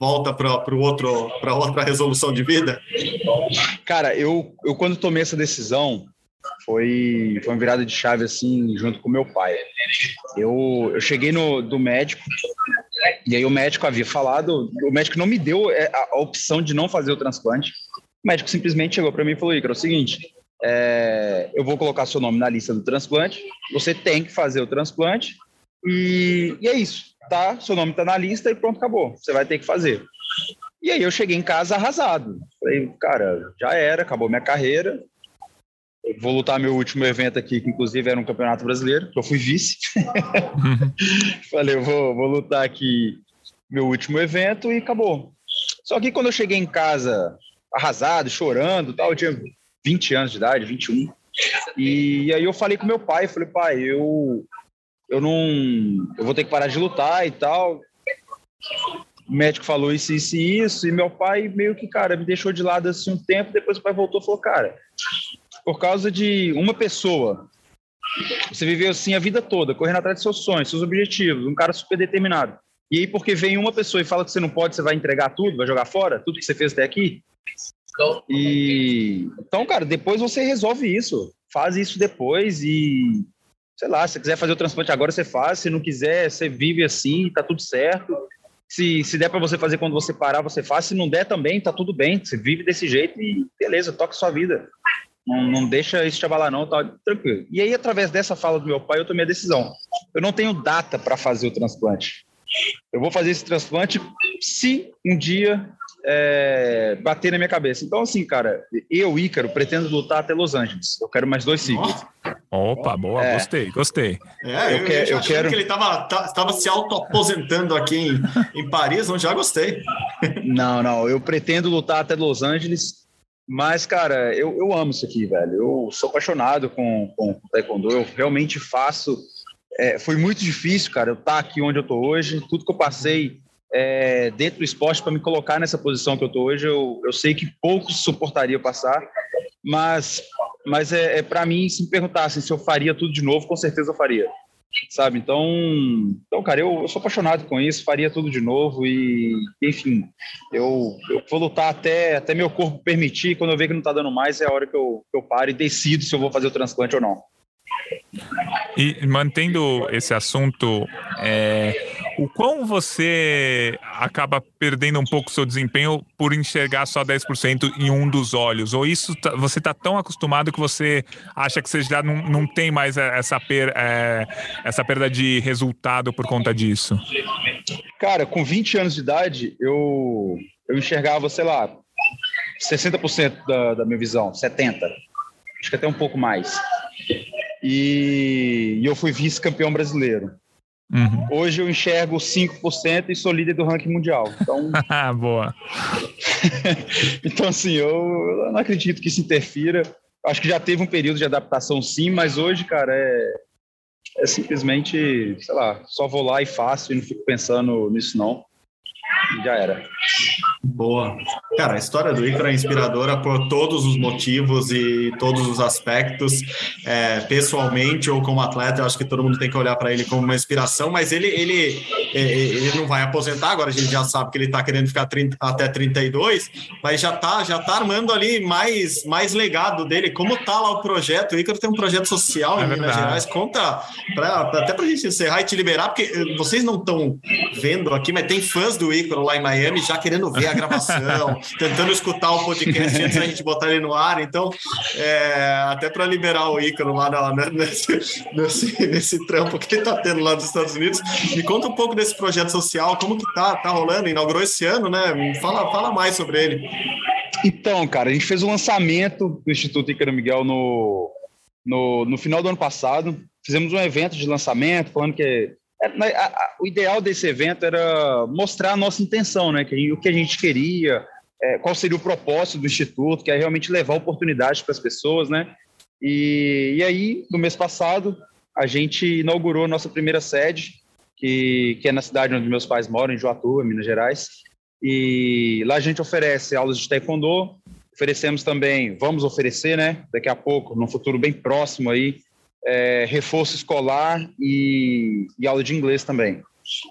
[SPEAKER 1] volta para outro para outra resolução de vida.
[SPEAKER 3] Cara, eu, eu quando tomei essa decisão foi, foi uma virada de chave assim junto com meu pai. Eu, eu cheguei no do médico e aí o médico havia falado, o médico não me deu é, a, a opção de não fazer o transplante. O médico simplesmente chegou para mim e falou: "Icaro, é o seguinte, é, eu vou colocar seu nome na lista do transplante. Você tem que fazer o transplante e, e é isso, tá? Seu nome está na lista e pronto, acabou. Você vai ter que fazer." E aí eu cheguei em casa arrasado. Falei, cara, já era, acabou minha carreira. Eu vou lutar meu último evento aqui, que inclusive era um campeonato brasileiro, que eu fui vice. Falei, eu vou, vou lutar aqui meu último evento e acabou. Só que quando eu cheguei em casa arrasado, chorando, tal, eu tinha 20 anos de idade, 21. E aí eu falei com meu pai, falei, pai, eu eu não eu vou ter que parar de lutar e tal o médico falou isso, isso e isso, e meu pai meio que, cara, me deixou de lado assim um tempo, depois o pai voltou e falou, cara, por causa de uma pessoa, você viveu assim a vida toda, correndo atrás de seus sonhos, seus objetivos, um cara super determinado. E aí, porque vem uma pessoa e fala que você não pode, você vai entregar tudo, vai jogar fora, tudo que você fez até aqui? E então, cara, depois você resolve isso. Faz isso depois e sei lá, se você quiser fazer o transplante agora, você faz. Se não quiser, você vive assim, tá tudo certo. Se, se der para você fazer quando você parar, você faz. Se não der também, tá tudo bem. Você vive desse jeito e beleza, toca sua vida. Não, não deixa isso te abalar, não, tá tranquilo. E aí, através dessa fala do meu pai, eu tomei a decisão. Eu não tenho data para fazer o transplante. Eu vou fazer esse transplante se um dia é, bater na minha cabeça. Então, assim, cara, eu, Ícaro, pretendo lutar até Los Angeles. Eu quero mais dois ciclos.
[SPEAKER 2] Opa, boa, é. gostei, gostei.
[SPEAKER 1] É, eu, eu, eu, eu quero que ele estava tava se auto-aposentando aqui em, em Paris, não já gostei.
[SPEAKER 3] Não, não, eu pretendo lutar até Los Angeles, mas, cara, eu, eu amo isso aqui, velho. Eu sou apaixonado com, com, com Taekwondo, eu realmente faço. É, foi muito difícil, cara, eu estar tá aqui onde eu tô hoje, tudo que eu passei é, dentro do esporte para me colocar nessa posição que eu estou hoje. Eu, eu sei que poucos suportariam passar, mas, mas é, é para mim, se me perguntassem se eu faria tudo de novo, com certeza eu faria. Sabe? Então, então cara, eu, eu sou apaixonado com isso, faria tudo de novo e, enfim, eu, eu vou lutar até, até meu corpo permitir. Quando eu ver que não está dando mais, é a hora que eu, que eu paro e decido se eu vou fazer o transplante ou não.
[SPEAKER 2] E mantendo esse assunto, é, o quão você acaba perdendo um pouco seu desempenho por enxergar só 10% em um dos olhos? Ou isso tá, você está tão acostumado que você acha que você já não, não tem mais essa, per, é, essa perda de resultado por conta disso?
[SPEAKER 3] Cara, com 20 anos de idade, eu, eu enxergava, sei lá, 60% da, da minha visão, 70%. Acho que até um pouco mais. E, e eu fui vice-campeão brasileiro. Uhum. Hoje eu enxergo 5% e sou líder do ranking mundial. Então,
[SPEAKER 2] boa.
[SPEAKER 3] então assim, eu, eu, não acredito que isso interfira. Acho que já teve um período de adaptação, sim, mas hoje, cara, é, é simplesmente, sei lá, só vou lá e faço e não fico pensando nisso não. E já era.
[SPEAKER 1] Boa. Cara, a história do Ícaro é inspiradora por todos os motivos e todos os aspectos. É, pessoalmente ou como atleta, eu acho que todo mundo tem que olhar para ele como uma inspiração, mas ele, ele, ele não vai aposentar, agora a gente já sabe que ele está querendo ficar 30, até 32, mas já está já tá armando ali mais, mais legado dele. Como tá lá o projeto? O Ícaro tem um projeto social é em Minas Gerais. Conta, pra, até para a gente encerrar e te liberar, porque eh, vocês não estão vendo aqui, mas tem fãs do Ícaro lá em Miami já querendo ver a gravação, tentando escutar o podcast antes da gente botar ele no ar. Então, é, até para liberar o Ícaro lá na, nesse, nesse, nesse, trampo que ele está tendo lá nos Estados Unidos, me conta um pouco desse projeto social, como que tá, tá rolando? Inaugurou esse ano, né? Fala, fala mais sobre ele.
[SPEAKER 3] Então, cara, a gente fez o um lançamento do Instituto Ícaro Miguel no, no, no final do ano passado. Fizemos um evento de lançamento, falando que é, a, a, o ideal desse evento era mostrar a nossa intenção, né? Que, o que a gente queria, é, qual seria o propósito do Instituto, que é realmente levar oportunidades para as pessoas, né? E, e aí, no mês passado, a gente inaugurou a nossa primeira sede, que, que é na cidade onde meus pais moram, em Joatuba, Minas Gerais. E lá a gente oferece aulas de taekwondo, oferecemos também, vamos oferecer, né? Daqui a pouco, num futuro bem próximo aí, é, reforço escolar e, e, aula de inglês também.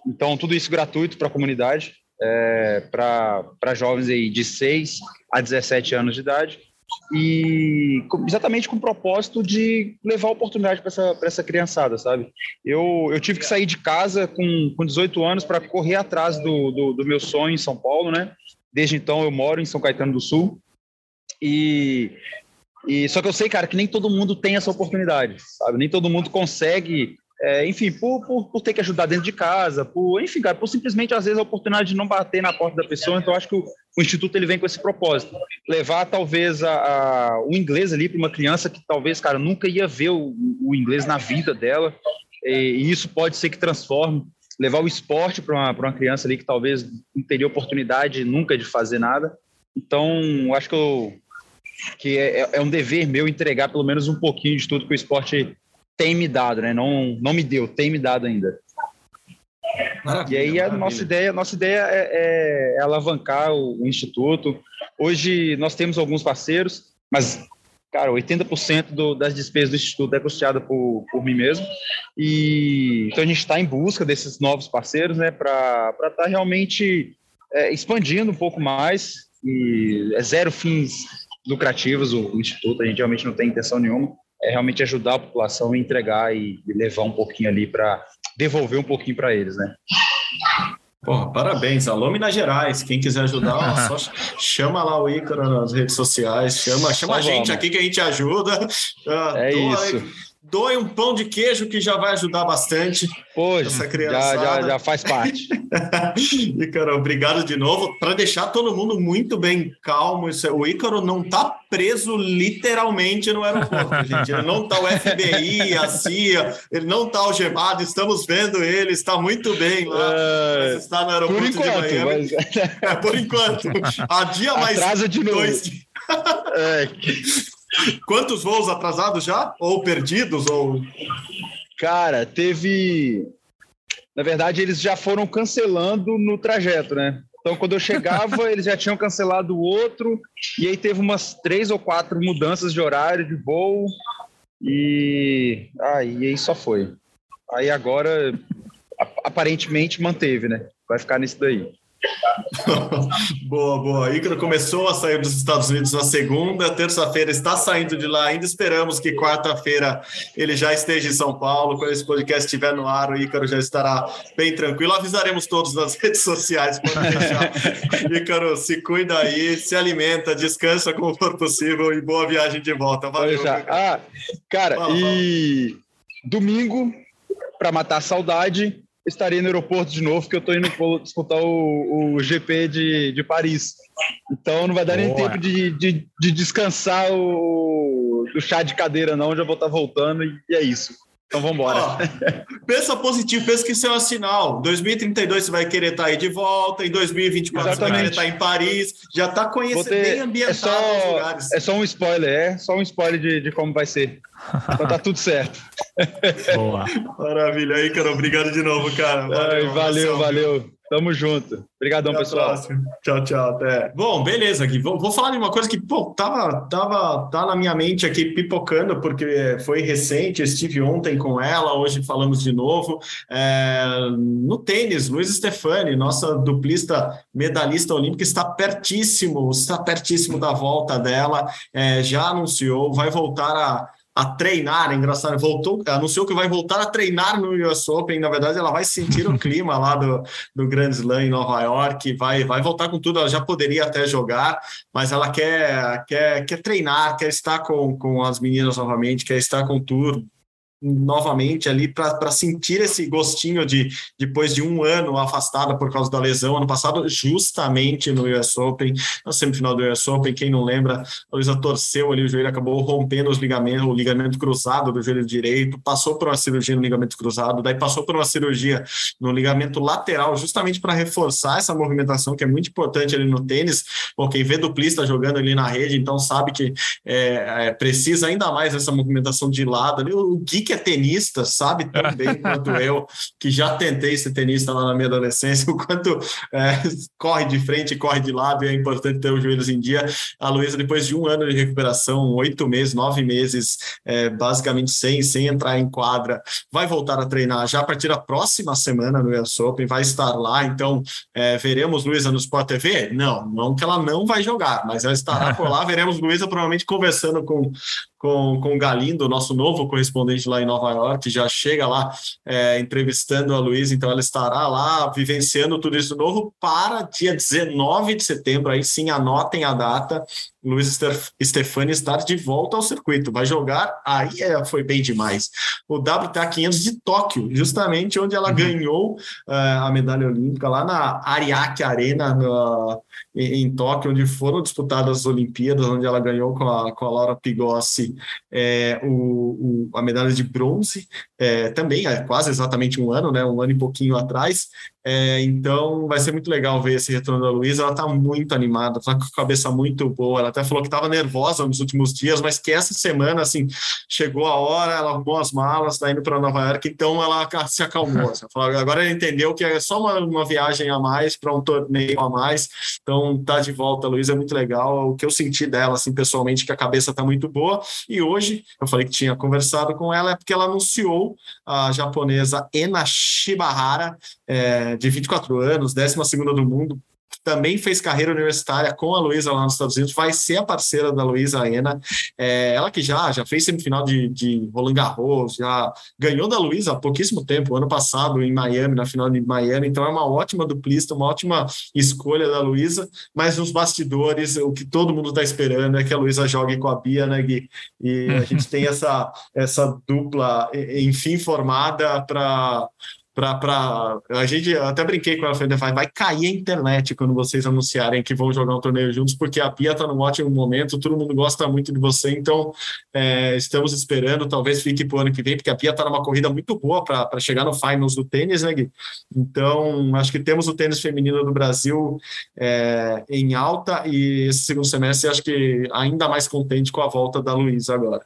[SPEAKER 3] Então, tudo isso gratuito para a comunidade, é, para jovens aí de 6 a 17 anos de idade, e exatamente com o propósito de levar oportunidade para essa, essa criançada, sabe? Eu, eu tive que sair de casa com, com 18 anos para correr atrás do, do, do meu sonho em São Paulo, né? Desde então eu moro em São Caetano do Sul, e e só que eu sei, cara, que nem todo mundo tem essa oportunidade, sabe? Nem todo mundo consegue, é, enfim, por, por, por, ter que ajudar dentro de casa, por, enfim, cara, por simplesmente às vezes a oportunidade de não bater na porta da pessoa. Então, acho que o, o instituto ele vem com esse propósito, levar talvez a, a o inglês ali para uma criança que talvez, cara, nunca ia ver o, o inglês na vida dela. E, e isso pode ser que transforme levar o esporte para uma, uma criança ali que talvez não teria oportunidade nunca de fazer nada. Então, acho que eu que é, é, um dever meu entregar pelo menos um pouquinho de tudo que o esporte tem me dado, né? Não, não me deu, tem me dado ainda. Maravilha, e aí a nossa ideia, nossa ideia é, é, é alavancar o, o, instituto. Hoje nós temos alguns parceiros, mas cara, 80% do, das despesas do instituto é custeada por, por mim mesmo. E então a gente está em busca desses novos parceiros, né, para estar tá realmente é, expandindo um pouco mais. E é zero fins lucrativos o, o, Instituto, a gente realmente não tem intenção nenhuma, é realmente ajudar a população a entregar e, e levar um pouquinho ali para devolver um pouquinho para eles, né?
[SPEAKER 1] Porra, parabéns, alô Minas Gerais. Quem quiser ajudar, só chama lá o Ícaro nas redes sociais, chama, chama a gente aqui que a gente ajuda.
[SPEAKER 3] Uh, é isso
[SPEAKER 1] doe um pão de queijo que já vai ajudar bastante
[SPEAKER 3] Poxa, essa criança. Já, já, já, faz parte.
[SPEAKER 1] Ícaro, obrigado de novo. Para deixar todo mundo muito bem calmo, é, o Ícaro não está preso literalmente no aeroporto, gente. Ele não está o FBI, a CIA, ele não está algemado, estamos vendo ele, está muito bem lá. É... Está no aeroporto
[SPEAKER 3] por enquanto,
[SPEAKER 1] de Miami. Mas... É, por enquanto. A dia mais
[SPEAKER 3] Atrasa de novo. Dois...
[SPEAKER 1] é. Quantos voos atrasados já? Ou perdidos? Ou...
[SPEAKER 3] Cara, teve. Na verdade, eles já foram cancelando no trajeto, né? Então, quando eu chegava, eles já tinham cancelado o outro, e aí teve umas três ou quatro mudanças de horário de voo, e aí, ah, aí só foi. Aí agora, aparentemente, manteve, né? Vai ficar nisso daí.
[SPEAKER 1] boa, boa. Ícaro começou a sair dos Estados Unidos na segunda, terça-feira está saindo de lá. Ainda esperamos que quarta-feira ele já esteja em São Paulo. Quando esse podcast estiver no ar, o Ícaro já estará bem tranquilo. Avisaremos todos nas redes sociais quando deixar. Ícaro, se cuida aí, se alimenta, descansa como for possível e boa viagem de volta. Valeu.
[SPEAKER 3] Ah, cara, fala, e fala. domingo, para matar a saudade, estarei no aeroporto de novo, que eu estou indo disputar o, o GP de, de Paris. Então não vai dar Boa. nem tempo de, de, de descansar o, do chá de cadeira, não. Já vou estar voltando e é isso. Então vamos embora.
[SPEAKER 1] pensa positivo, pensa que isso é um sinal. 2032 você vai querer estar aí de volta, em 2024 Exatamente. você vai querer estar em Paris, já está conhecendo ter... bem ambientado é só, os lugares.
[SPEAKER 3] É só um spoiler, é só um spoiler de, de como vai ser. Então tá tudo certo.
[SPEAKER 1] Boa. Maravilha aí, cara. Obrigado de novo, cara.
[SPEAKER 3] Valeu, Ai, valeu. valeu. Tamo junto. Obrigadão, pessoal.
[SPEAKER 1] Tchau, tchau. Até. Bom, beleza, Gui. Vou, vou, falar de uma coisa que, pô, tava, tava, tá na minha mente aqui pipocando, porque foi recente. estive ontem com ela, hoje falamos de novo. É, no tênis, Luiz Stefani, nossa duplista medalhista olímpica, está pertíssimo, está pertíssimo da volta dela. É, já anunciou, vai voltar a a treinar, é engraçado, voltou, anunciou que vai voltar a treinar no US Open, na verdade ela vai sentir o clima lá do, do Grand Slam em Nova York, vai, vai voltar com tudo, ela já poderia até jogar, mas ela quer, quer, quer treinar, quer estar com, com as meninas novamente, quer estar com tudo, novamente ali para sentir esse gostinho de depois de um ano afastada por causa da lesão ano passado, justamente no US Open, na semifinal do US Open, quem não lembra, a Luísa torceu ali o joelho, acabou rompendo os ligamentos, o ligamento cruzado do joelho direito, passou por uma cirurgia no ligamento cruzado, daí passou por uma cirurgia no ligamento lateral, justamente para reforçar essa movimentação que é muito importante ali no tênis, porque quem vê duplista jogando ali na rede, então sabe que é, é, precisa ainda mais dessa movimentação de lado ali, o Gui que é tenista sabe tão bem quanto eu, que já tentei ser tenista lá na minha adolescência, o quanto é, corre de frente, corre de lado e é importante ter os joelhos em dia. A Luísa, depois de um ano de recuperação, oito meses, nove meses, é, basicamente sem, sem entrar em quadra, vai voltar a treinar já a partir da próxima semana no US Open, vai estar lá, então é, veremos Luísa no Sport TV? Não, não que ela não vai jogar, mas ela estará por lá, veremos Luísa provavelmente conversando com com, com o Galindo, nosso novo correspondente lá em Nova York, já chega lá é, entrevistando a Luísa, então ela estará lá vivenciando tudo isso novo para dia 19 de setembro, aí sim anotem a data, Luiz Stefani estar de volta ao circuito, vai jogar, aí é, foi bem demais. O WTA 500 de Tóquio, justamente onde ela uhum. ganhou uh, a medalha olímpica, lá na Ariake Arena, no, em, em, Tóquio, onde foram disputadas as Olimpíadas, onde ela ganhou com a, com a Laura Pigossi é, o, o, a medalha de bronze, é, também é quase exatamente um ano, né, um ano e pouquinho atrás, então vai ser muito legal ver esse retorno da Luísa. Ela está muito animada, está com a cabeça muito boa. Ela até falou que estava nervosa nos últimos dias, mas que essa semana assim chegou a hora, ela arrumou as malas, está indo para Nova York, então ela se acalmou. Assim, falou, agora ela entendeu que é só uma, uma viagem a mais para um torneio a mais. Então tá de volta, Luísa é muito legal. O que eu senti dela, assim, pessoalmente, que a cabeça está muito boa. E hoje eu falei que tinha conversado com ela, é porque ela anunciou a japonesa Ena Shibahara. É, de 24 anos, 12 do mundo, também fez carreira universitária com a Luísa lá nos Estados Unidos, vai ser a parceira da Luísa Aena. É, ela que já, já fez semifinal de, de Roland Garros, já ganhou da Luísa há pouquíssimo tempo, ano passado em Miami, na final de Miami, então é uma ótima duplista, uma ótima escolha da Luísa, mas nos bastidores, o que todo mundo está esperando é que a Luísa jogue com a Bia, né, Gui? E a gente tem essa, essa dupla, enfim, formada para para a gente até brinquei com ela falei, vai, vai cair a internet quando vocês anunciarem que vão jogar um torneio juntos porque a Pia está num ótimo momento todo mundo gosta muito de você então é, estamos esperando talvez fique para o ano que vem porque a Pia está numa corrida muito boa para chegar no finals do tênis né Gui? então acho que temos o tênis feminino do Brasil é, em alta e esse segundo semestre acho que ainda mais contente com a volta da Luísa agora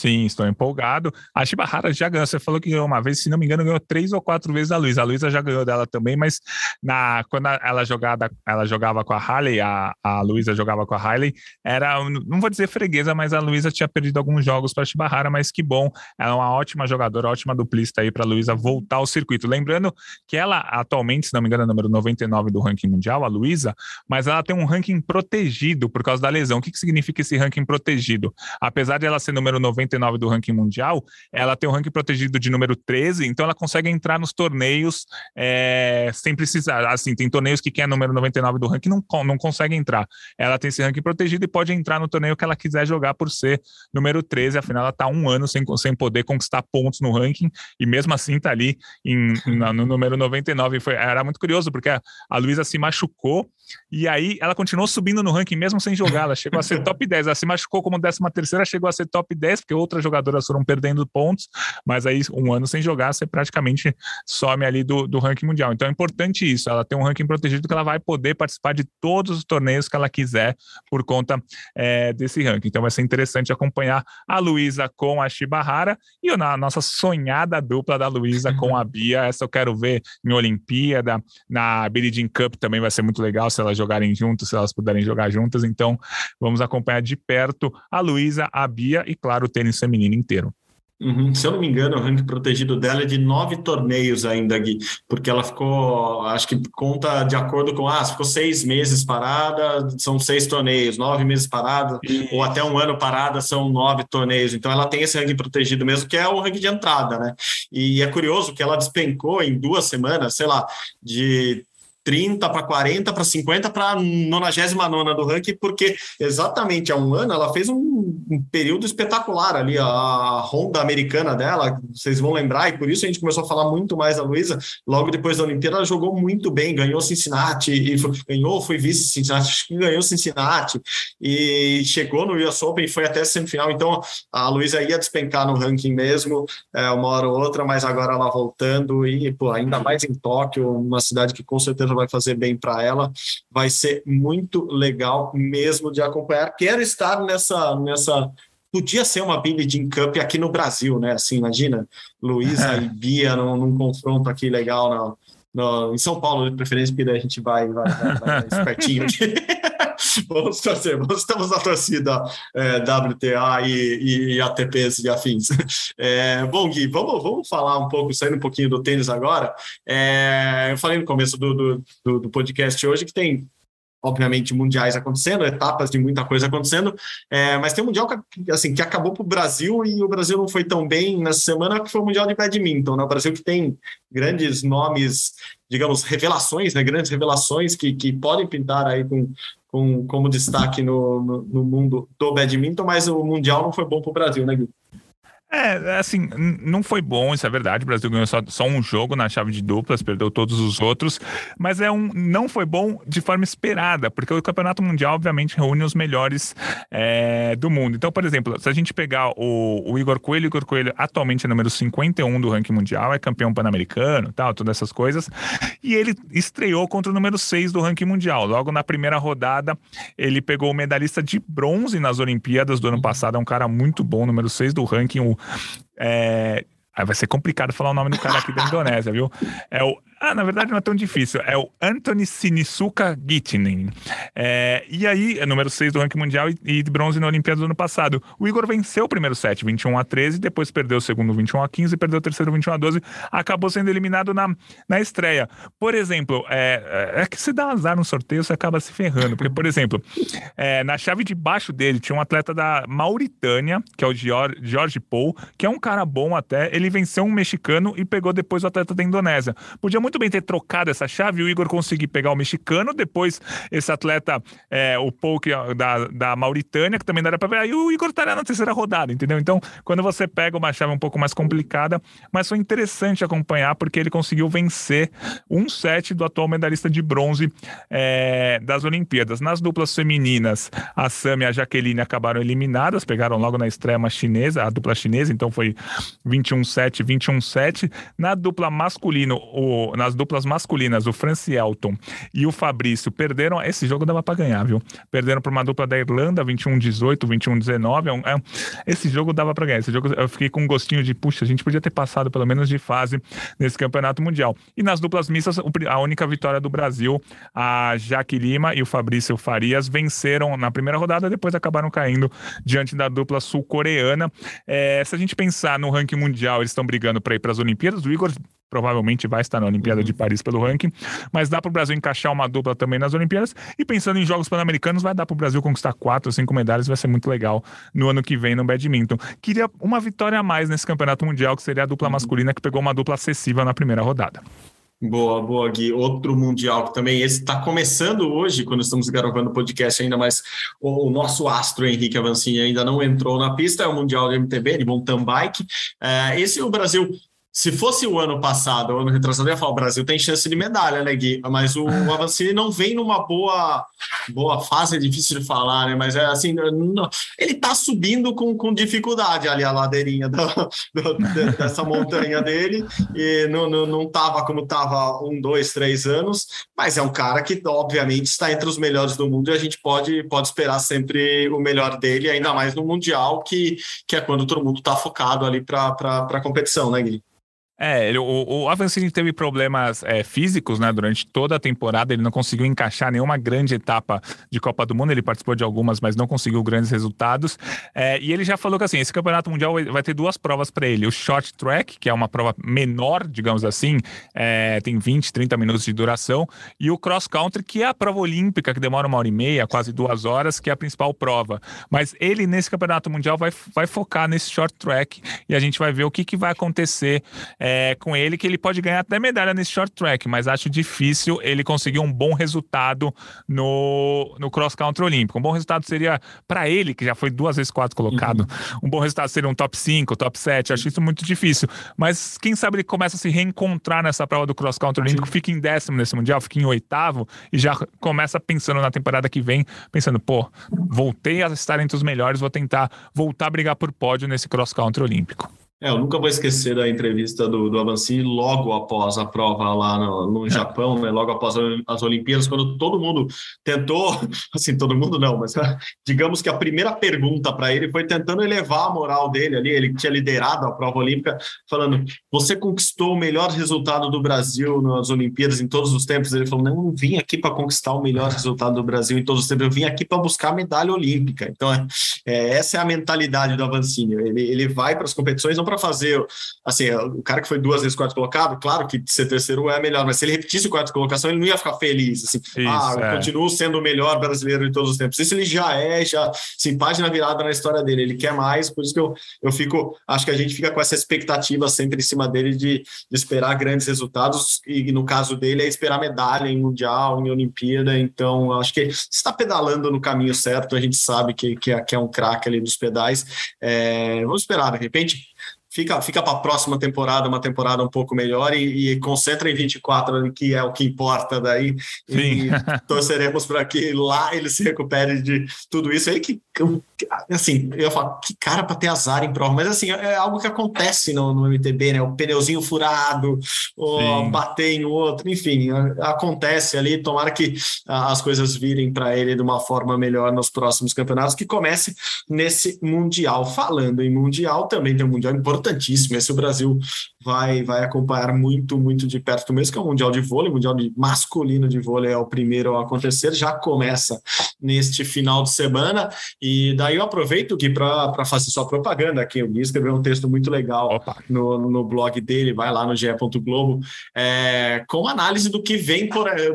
[SPEAKER 2] Sim, estou empolgado. A Shibahara já ganhou. Você falou que ganhou uma vez, se não me engano, ganhou três ou quatro vezes a Luísa. A Luísa já ganhou dela também, mas na, quando ela, jogada, ela jogava com a Harley, a, a Luísa jogava com a Harley, era, não vou dizer freguesa, mas a Luísa tinha perdido alguns jogos para a Shibahara, mas que bom. Ela é uma ótima jogadora, ótima duplista aí para a Luísa voltar ao circuito. Lembrando que ela, atualmente, se não me engano, é número 99 do ranking mundial, a Luísa, mas ela tem um ranking protegido por causa da lesão. O que, que significa esse ranking protegido? Apesar de ela ser número 99, 99 do ranking mundial, ela tem o um ranking protegido de número 13, então ela consegue entrar nos torneios é, sem precisar. Assim, tem torneios que quem é número 99 do ranking não, não consegue entrar. Ela tem esse ranking protegido e pode entrar no torneio que ela quiser jogar por ser número 13, afinal ela está um ano sem, sem poder conquistar pontos no ranking, e mesmo assim está ali em, no número 99. Foi, era muito curioso, porque a, a Luísa se machucou e aí ela continuou subindo no ranking mesmo sem jogar. Ela chegou a ser top 10. Ela se machucou como 13 terceira, chegou a ser top 10, porque outras jogadoras foram perdendo pontos, mas aí um ano sem jogar, você praticamente some ali do, do ranking mundial. Então é importante isso. Ela tem um ranking protegido que ela vai poder participar de todos os torneios que ela quiser por conta é, desse ranking. Então vai ser interessante acompanhar a Luísa com a Shibahara e a nossa sonhada dupla da Luísa com a Bia. Essa eu quero ver em Olimpíada, na Billie Jean Cup também vai ser muito legal se elas jogarem juntas, se elas puderem jogar juntas. Então, vamos acompanhar de perto a Luísa, a Bia e, claro, o tênis feminino inteiro.
[SPEAKER 1] Uhum. Se eu não me engano, o ranking protegido dela é de nove torneios ainda, Gui, porque ela ficou, acho que conta de acordo com, ah, ficou seis meses parada, são seis torneios, nove meses parada, ou até um ano parada, são nove torneios. Então ela tem esse ranking protegido mesmo, que é o ranking de entrada, né? E é curioso que ela despencou em duas semanas, sei lá, de 30 para 40 para 50 para 99 do ranking, porque exatamente há um ano ela fez um, um, período espetacular ali, a Honda americana dela, vocês vão lembrar, e por isso a gente começou a falar muito mais da Luísa. Logo depois da Olimpíada, ela jogou muito bem, ganhou Cincinnati, e foi, ganhou, foi vice Cincinnati, ganhou Cincinnati, e chegou no US Open e foi até semifinal. Então a Luísa ia despencar no ranking mesmo, é, uma hora ou outra, mas agora ela voltando, e pô, ainda mais em Tóquio, uma cidade que com certeza vai fazer bem para ela. Vai ser muito legal mesmo de acompanhar. Quero estar nessa nessa podia ser uma Billie Jean Cup aqui no Brasil, né? Assim, imagina, Luísa e Bia num, num, confronto aqui legal na, no, em São Paulo, de preferência, porque daí a gente vai, vai, vai, vai espertinho aqui. vamos torcer, estamos na torcida é, WTA e, e, ATPs e afins. É, bom, Gui, vamos, vamos falar um pouco, saindo um pouquinho do tênis agora. É, eu falei no começo do, do, do podcast hoje que tem obviamente, mundiais acontecendo, etapas de muita coisa acontecendo, é, mas tem um mundial que, assim, que acabou para o Brasil e o Brasil não foi tão bem nessa semana, que foi o Mundial de Badminton, né? O Brasil que tem grandes nomes, digamos, revelações, né? Grandes revelações que, que podem pintar aí com, com, como destaque no, no, no mundo do badminton, mas o Mundial não foi bom para o Brasil, né, Gui?
[SPEAKER 2] É, assim, não foi bom, isso é verdade. O Brasil ganhou só, só, um jogo na chave de duplas, perdeu todos os outros, mas é um não foi bom de forma esperada, porque o Campeonato Mundial, obviamente, reúne os melhores é, do mundo. Então, por exemplo, se a gente pegar o, o Igor Coelho, o Igor Coelho atualmente é número 51 do ranking mundial, é campeão pan-americano, tal, todas essas coisas, e ele estreou contra o número 6 do ranking mundial. Logo na primeira rodada, ele pegou o medalhista de bronze nas Olimpíadas do ano passado, é um cara muito bom, número 6 do ranking, o é, vai ser complicado falar o nome do cara aqui da Indonésia, viu? É o ah, na verdade não é tão difícil. É o Anthony Sinisuka Gittinen. É, e aí, é número 6 do ranking mundial e, de bronze na Olimpíada do ano passado. O Igor venceu o primeiro set, 21 a 13, depois perdeu o segundo 21 a 15, perdeu o terceiro 21 a 12, acabou sendo eliminado na, na estreia. Por exemplo, é, é, é que se dá azar no sorteio, você acaba se ferrando. Porque, por exemplo, é, na chave de baixo dele tinha um atleta da Mauritânia, que é o George Paul, que é um cara bom até. Ele venceu um mexicano e pegou depois o atleta da Indonésia. Podia muito muito bem ter trocado essa chave, o Igor conseguir pegar o mexicano, depois esse atleta, é, o Poke da, da Mauritânia, que também daria para ver, aí o Igor estaria na terceira rodada, entendeu? Então, quando você pega uma chave um pouco mais complicada, mas foi interessante acompanhar, porque ele conseguiu vencer um set do atual medalhista de bronze é, das Olimpíadas. Nas duplas femininas, a Sam e a Jaqueline acabaram eliminadas, pegaram logo na estreia chinesa, a dupla chinesa, então foi 21-7, 21-7. Na dupla masculino, o, nas duplas masculinas, o Francielton e o Fabrício perderam. Esse jogo dava para ganhar, viu? Perderam para uma dupla da Irlanda, 21-18, 21-19. É um, é, esse jogo dava para ganhar. Esse jogo eu fiquei com um gostinho de, puxa, a gente podia ter passado pelo menos de fase nesse campeonato mundial. E nas duplas mistas, a única vitória do Brasil, a Jaque Lima e o Fabrício Farias venceram na primeira rodada, depois acabaram caindo diante da dupla sul-coreana. É, se a gente pensar no ranking mundial, eles estão brigando para ir para as Olimpíadas. O Igor provavelmente vai estar na Olimpíada de Paris pelo ranking, mas dá para o Brasil encaixar uma dupla também nas Olimpíadas e pensando em Jogos Pan-Americanos, vai dar para o Brasil conquistar quatro, cinco medalhas, vai ser muito legal no ano que vem no badminton. Queria uma vitória a mais nesse campeonato mundial, que seria a dupla uhum. masculina, que pegou uma dupla acessível na primeira rodada.
[SPEAKER 1] Boa, boa, Gui. Outro Mundial que também esse está começando hoje, quando estamos gravando o podcast ainda, mas o, nosso astro Henrique Avancini ainda não entrou na pista, é o Mundial de MTB, de mountain bike. É, esse o Brasil se fosse o ano passado, o ano retrasado, eu ia falar, o Brasil tem chance de medalha, né, Gui? Mas o, o Avancini não vem numa boa, boa fase, é difícil de falar, né? Mas é assim, não, ele tá subindo com, com dificuldade ali a ladeirinha dessa montanha dele, e não, não, não tava como tava um, dois, três anos, mas é um cara que, obviamente, está entre os melhores do mundo e a gente pode, pode esperar sempre o melhor dele, ainda mais no Mundial, que, que é quando todo mundo tá focado ali para a competição, né, Gui?
[SPEAKER 2] É, ele, o, o Avancini teve problemas é, físicos, né? Durante toda a temporada, ele não conseguiu encaixar nenhuma grande etapa de Copa do Mundo. Ele participou de algumas, mas não conseguiu grandes resultados. É, e ele já falou que assim, esse campeonato mundial vai ter duas provas para ele: o short track, que é uma prova menor, digamos assim, é, tem 20, 30 minutos de duração, e o cross country, que é a prova olímpica, que demora uma hora e meia, quase duas horas, que é a principal prova. Mas ele, nesse campeonato mundial, vai, vai focar nesse short track e a gente vai ver o que, que vai acontecer. É, é, com ele que ele pode ganhar até medalha nesse short track, mas acho difícil ele conseguir um bom resultado no, no cross country olímpico. Um bom resultado seria para ele, que já foi duas vezes quatro colocado, uhum. um bom resultado seria um top 5, top 7. Acho isso muito difícil. Mas quem sabe ele começa a se reencontrar nessa prova do cross country olímpico, Sim. fica em décimo nesse mundial, fica em oitavo e já começa pensando na temporada que vem, pensando, pô, voltei a estar entre os melhores, vou tentar voltar a brigar por pódio nesse cross country olímpico.
[SPEAKER 1] É, eu nunca vou esquecer da entrevista do, do Avanci logo após a prova lá no, no Japão, né, logo após as Olimpíadas, quando todo mundo tentou, assim, todo mundo não, mas digamos que a primeira pergunta para ele foi tentando elevar a moral dele ali, ele tinha liderado a prova olímpica, falando, você conquistou o melhor resultado do Brasil nas Olimpíadas em todos os tempos? Ele falou, não, eu não vim aqui para conquistar o melhor resultado do Brasil em todos os tempos, eu vim aqui para buscar a medalha olímpica. Então, é, é, essa é a mentalidade do Avancini, ele, ele vai para as competições não para fazer, assim, o cara que foi duas vezes quarto colocado, claro que ser terceiro é melhor, mas se ele repetisse o quarto colocação, ele não ia ficar feliz, assim, Isso, ah, eu é. continuo sendo o melhor brasileiro de todos os tempos. Isso ele já é, já, assim, página virada na história dele, ele quer mais, por isso que eu, eu fico, acho que a gente fica com essa expectativa sempre em cima dele de, de esperar grandes resultados, e no caso dele é esperar medalha em Mundial, em Olimpíada, então acho que está pedalando no caminho certo, a gente sabe que, que, é, que é um craque ali dos pedais, é, vamos esperar, de repente fica, fica para a próxima temporada, uma temporada um pouco melhor e, e concentra em 24, que é o que importa daí. Sim. E torceremos para que lá ele se recupere de tudo isso aí que assim, eu falo, que cara para ter azar em prova, mas assim, é algo que acontece no, no MTB, né? O pneuzinho furado, ou bater em outro, enfim, acontece ali. Tomara que as coisas virem para ele de uma forma melhor nos próximos campeonatos, que comece nesse Mundial. Falando em Mundial, também tem um Mundial importantíssimo. Esse o Brasil vai, vai acompanhar muito, muito de perto mesmo, que é o Mundial de Vôlei, o Mundial de masculino de vôlei é o primeiro a acontecer, já começa neste final de semana, e daí eu aproveito que para fazer sua propaganda aqui, o Gui escreveu um texto muito legal no, no blog dele, vai lá no ge. Globo, é, com análise do que vem por aí,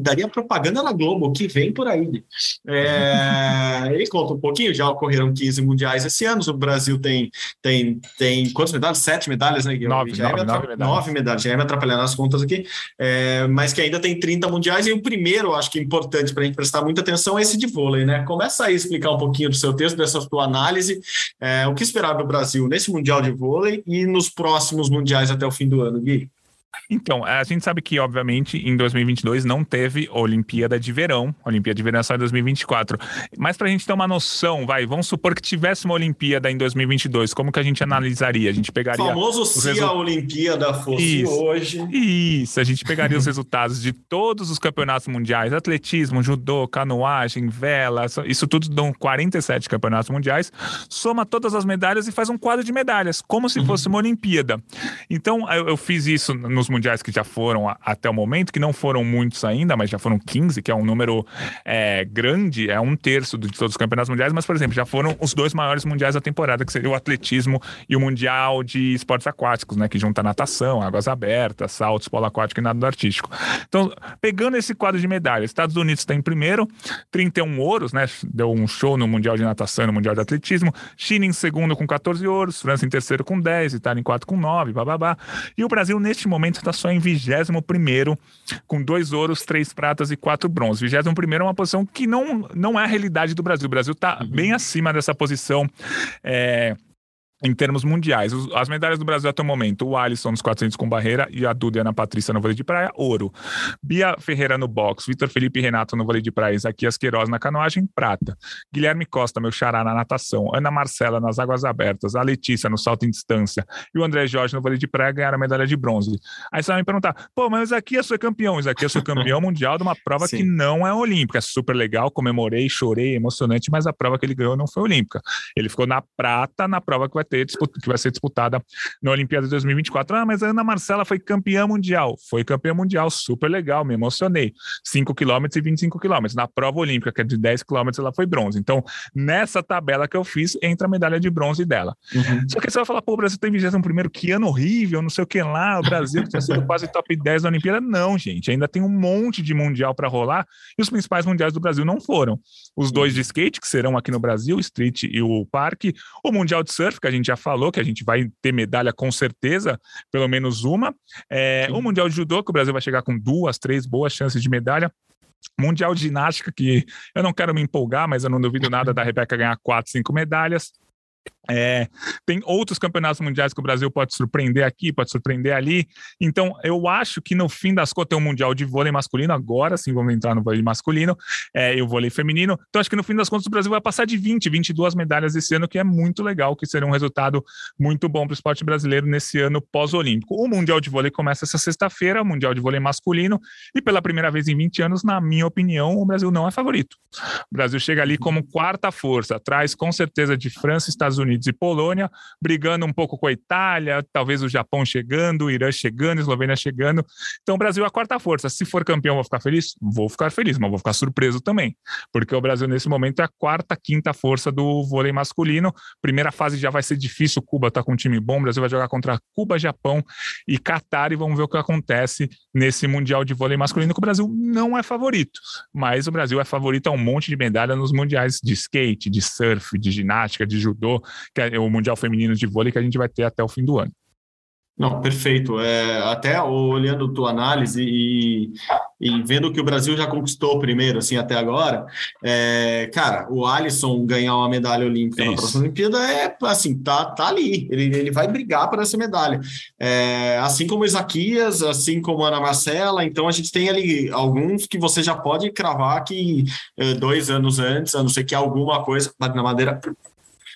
[SPEAKER 1] daria propaganda na Globo, o que vem por aí. É, ele conta um pouquinho, já ocorreram 15 mundiais esse ano, o Brasil tem, tem, tem quantas medalhas? Sete medalhas medalhas, né, Guilherme? Nove, já nove, nove, medalhas. nove medalhas. Já é me atrapalhando as contas aqui, é, mas que ainda tem 30 mundiais. E o primeiro, acho que é importante para a gente prestar muita atenção, é esse de vôlei, né? Começa aí a explicar um pouquinho do seu texto, dessa tua análise, é, o que esperar do Brasil nesse Mundial de Vôlei e nos próximos mundiais até o fim do ano, Gui.
[SPEAKER 2] Então, a gente sabe que, obviamente, em 2022 não teve Olimpíada de Verão. A Olimpíada de Verão é só em 2024. Mas para a gente ter uma noção, vai, vamos supor que tivesse uma Olimpíada em 2022, como que a gente analisaria? A gente pegaria... O
[SPEAKER 1] famoso se resu... a Olimpíada fosse
[SPEAKER 2] isso,
[SPEAKER 1] hoje...
[SPEAKER 2] Isso, a gente pegaria os resultados de todos os campeonatos mundiais, atletismo, judô, canoagem, vela, isso tudo dão 47 campeonatos mundiais, soma todas as medalhas e faz um quadro de medalhas, como se fosse uma Olimpíada. Então, eu, eu fiz isso nos mundiais que já foram a, até o momento, que não foram muitos ainda, mas já foram 15, que é um número é, grande, é um terço de todos os campeonatos mundiais, mas, por exemplo, já foram os dois maiores mundiais da temporada, que seria o atletismo e o Mundial de Esportes Aquáticos, né? Que junta natação, águas abertas, saltos, polo aquático e nado artístico. Então, pegando esse quadro de medalhas, Estados Unidos está em primeiro, 31 ouros, né? Deu um show no Mundial de Natação e no Mundial de Atletismo. China em segundo com 14 ouros, França em terceiro com 10, Itália em quarto com 9, bababá. E o Brasil, neste momento, está só em 21 primeiro, com dois ouros, três pratas e quatro bronzes. 21 primeiro é uma posição que não, não é a realidade do Brasil. O Brasil está uhum. bem acima dessa posição. É, em termos mundiais. As medalhas do Brasil até o momento, o Alisson nos 400 com barreira e a Duda e a Ana Patrícia no vôlei de praia, ouro. Bia Ferreira no box, Vitor Felipe e Renato no vôlei de praia, Isaquias Queiroz na canoagem, prata. Guilherme Costa, meu xará na natação, Ana Marcela nas águas abertas, a Letícia no salto em distância e o André Jorge no vôlei de praia ganharam a medalha de bronze. Aí você vai me perguntar, pô, mas Isaquias foi campeão, Isaquias foi campeão mundial de uma prova Sim. que não é olímpica, é super legal, comemorei, chorei, emocionante, mas a prova que ele ganhou não foi olímpica. Ele ficou na prata na prova que vai ter que vai ser disputada na Olimpíada de 2024. Ah, mas a Ana Marcela foi campeã mundial. Foi campeã mundial, super legal, me emocionei. 5 quilômetros e 25 quilômetros. Na prova olímpica, que é de 10 quilômetros, ela foi bronze. Então, nessa tabela que eu fiz, entra a medalha de bronze dela. Uhum. Só que você vai falar, pô, o Brasil tem 21 primeiro, que ano horrível, não sei o que lá, o Brasil que tinha sido quase top 10 da Olimpíada. Não, gente, ainda tem um monte de mundial para rolar e os principais mundiais do Brasil não foram. Os dois de skate, que serão aqui no Brasil, o Street e o Parque, o Mundial de Surf, que a gente já falou, que a gente vai ter medalha com certeza, pelo menos uma. É, o Mundial de Judô, que o Brasil vai chegar com duas, três boas chances de medalha. Mundial de Ginástica, que eu não quero me empolgar, mas eu não duvido nada da Rebeca ganhar quatro, cinco medalhas. É, tem outros campeonatos mundiais que o Brasil pode surpreender aqui, pode surpreender ali. Então, eu acho que no fim das contas tem um mundial de vôlei masculino. Agora sim vamos entrar no vôlei masculino é, e o vôlei feminino. Então, acho que no fim das contas o Brasil vai passar de 20, 22 medalhas esse ano, que é muito legal, que seria um resultado muito bom para o esporte brasileiro nesse ano pós-olímpico. O Mundial de Vôlei começa essa sexta-feira, o Mundial de Vôlei masculino, e pela primeira vez em 20 anos, na minha opinião, o Brasil não é favorito. O Brasil chega ali como quarta força, atrás com certeza de França, Estados Unidos e Polônia, brigando um pouco com a Itália, talvez o Japão chegando, o Irã chegando, Eslovênia chegando. Então o Brasil é a quarta força. Se for campeão, vou ficar feliz? Vou ficar feliz, mas vou ficar surpreso também, porque o Brasil nesse momento é a quarta, quinta força do vôlei masculino. Primeira fase já vai ser difícil, Cuba está com um time bom, o Brasil vai jogar contra Cuba, Japão e Catar e vamos ver o que acontece nesse Mundial de Vôlei masculino, que o Brasil não é favorito, mas o Brasil é favorito a um monte de medalha nos mundiais de skate, de surf, de ginástica, de judô, é o Mundial Feminino de Vôlei que a gente vai ter até o fim do ano.
[SPEAKER 1] Não, perfeito. É, até olhando tua análise e, e vendo que o Brasil já conquistou primeiro, assim, até agora, é, cara, o Alisson ganhar uma medalha olímpica Isso. na próxima Olimpíada é, assim, tá, tá ali. Ele, ele vai brigar por essa medalha. É, assim como Isaquias, assim como Ana Marcela, então a gente tem ali alguns que você já pode cravar que é, dois anos antes, a não ser que alguma coisa, na madeira,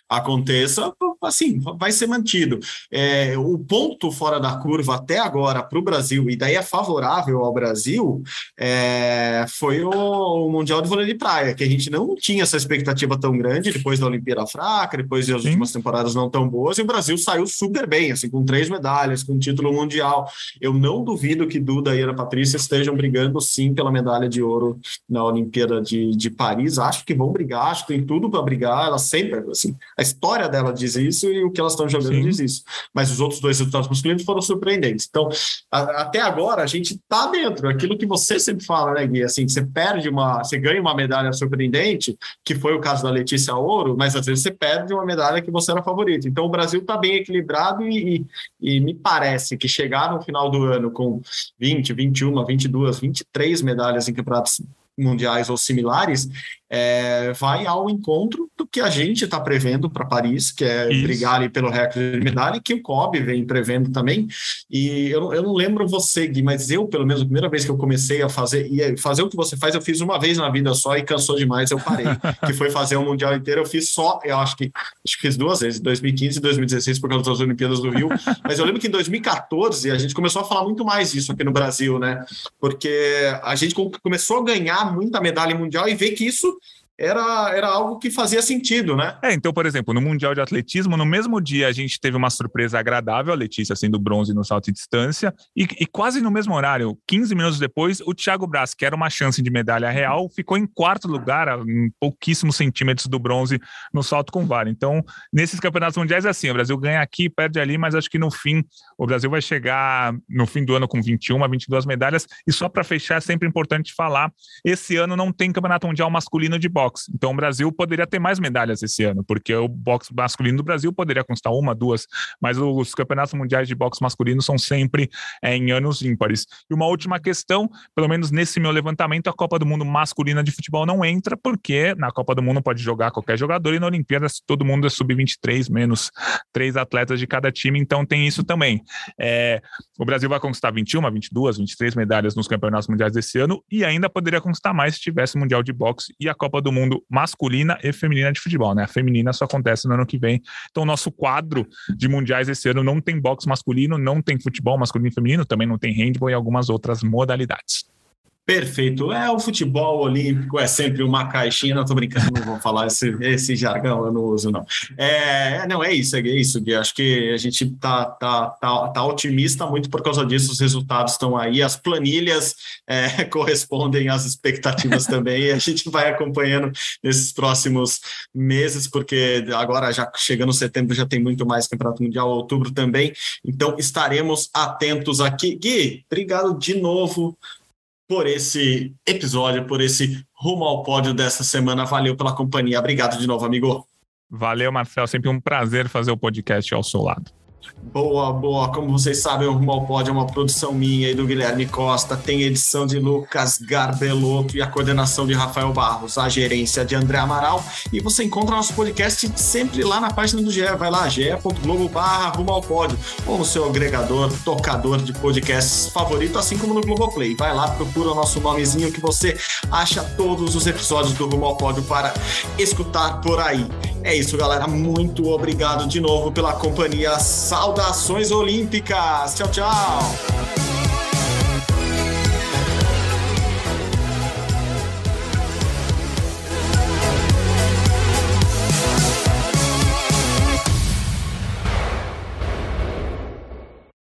[SPEAKER 1] aconteça, assim, vai ser mantido. É, o ponto fora da curva até agora para o Brasil, e daí é favorável ao Brasil, é, foi o, o, Mundial de Vôlei de Praia, que a gente não tinha essa expectativa tão grande depois da Olimpíada fraca, depois das últimas temporadas não tão boas, e o Brasil saiu super bem, assim, com três medalhas, com título mundial. Eu não duvido que Duda e Ana Patrícia estejam brigando sim pela medalha de ouro na Olimpíada de, de Paris. Acho que vão brigar, acho que tem tudo para brigar. Ela sempre, assim, a história dela diz isso e o que elas estão jogando Sim. diz isso. Mas os outros dois resultados masculinos foram surpreendentes. Então, a, até agora, a gente está dentro. Aquilo que você sempre fala, né, Gui? Assim, você perde uma. Você ganha uma medalha surpreendente, que foi o caso da Letícia Ouro, mas às vezes você perde uma medalha que você era favorito. Então, o Brasil está bem equilibrado e, e, e me parece que chegar no final do ano com 20, 21, 22, 23 medalhas em campeonatos mundiais ou similares, é, vai ao encontro do que a gente está prevendo para Paris, que é Isso. brigar ali pelo recorde de medalha, que o Kobe vem prevendo também. E eu, eu não lembro você, Gui, mas eu, pelo menos, a primeira vez que eu comecei a fazer, e fazer o que você faz, eu fiz uma vez na vida só e cansou demais, eu parei. que foi fazer o Mundial inteiro, eu fiz só, eu acho que, acho que fiz duas vezes, 2015 e 2016, por causa das Olimpíadas do Rio. mas eu lembro que em 2014 a gente começou a falar muito mais disso aqui no Brasil, né? Porque a gente começou a ganhar muita medalha mundial e ver que isso era, era algo que fazia sentido, né?
[SPEAKER 2] É, então, por exemplo, no Mundial de Atletismo, no mesmo dia a gente teve uma surpresa agradável, a Letícia sendo bronze no salto de distância, e, e, quase no mesmo horário, 15 minutos depois, o Thiago Braz, que era uma chance de medalha real, ficou em quarto lugar, a pouquíssimos centímetros do bronze no salto com vara. Então, nesses campeonatos mundiais é assim, o Brasil ganha aqui, perde ali, mas acho que no fim, o Brasil vai chegar no fim do ano com 21 a 22 medalhas, e só para fechar, é sempre importante falar, esse ano não tem campeonato mundial masculino de boxe, boxe. Então o Brasil poderia ter mais medalhas esse ano, porque o boxe masculino do Brasil poderia constar uma, duas, mas os campeonatos mundiais de boxe masculino são sempre é, em anos ímpares. E uma última questão, pelo menos nesse meu levantamento, a Copa do Mundo masculina de futebol não entra, porque na Copa do Mundo pode jogar qualquer jogador e na Olimpíada todo mundo é sub-23, menos três atletas de cada time, então tem isso também. É, o Brasil vai conquistar 21, 22, 23 medalhas nos campeonatos mundiais desse ano e ainda poderia conquistar mais se tivesse Mundial de Boxe e a Copa do mundo masculina e feminina de futebol, né? A feminina só acontece no ano que vem. Então, nosso quadro de mundiais esse ano não tem boxe masculino, não tem futebol masculino e feminino, também não tem handball e algumas outras modalidades.
[SPEAKER 1] Perfeito. É, o futebol olímpico é sempre uma caixinha. Não tô brincando, não vou falar esse, esse jargão, eu não uso, não. É, não, é isso, é isso, Gui. Acho que a gente tá, tá, tá, tá otimista muito por causa disso. Os resultados estão aí, as planilhas é, correspondem às expectativas também. E a gente vai acompanhando nesses próximos meses, porque agora, já chegando setembro, já tem muito mais Campeonato Mundial, outubro também. Então, estaremos atentos aqui. Gui, obrigado de novo por esse episódio, por esse rumo ao pódio dessa semana. Valeu pela companhia. Obrigado de novo, amigo.
[SPEAKER 2] Valeu, Marcel. Sempre um prazer fazer o podcast ao seu lado.
[SPEAKER 1] Boa, boa. Como vocês sabem, o Rumo Pod é uma produção minha e do Guilherme Costa. Tem edição de Lucas Garbelotto e a coordenação de Rafael Barros, a gerência de André Amaral. E você encontra nosso podcast sempre lá na página do GE. Vai lá, ge.globo barra Pod, ou no seu agregador, tocador de podcasts favorito, assim como no Globoplay. Vai lá, procura o nosso nomezinho que você acha todos os episódios do Rumo Pódio para escutar por aí. É isso, galera. Muito obrigado de novo pela companhia. Saudações olímpicas. Tchau, tchau.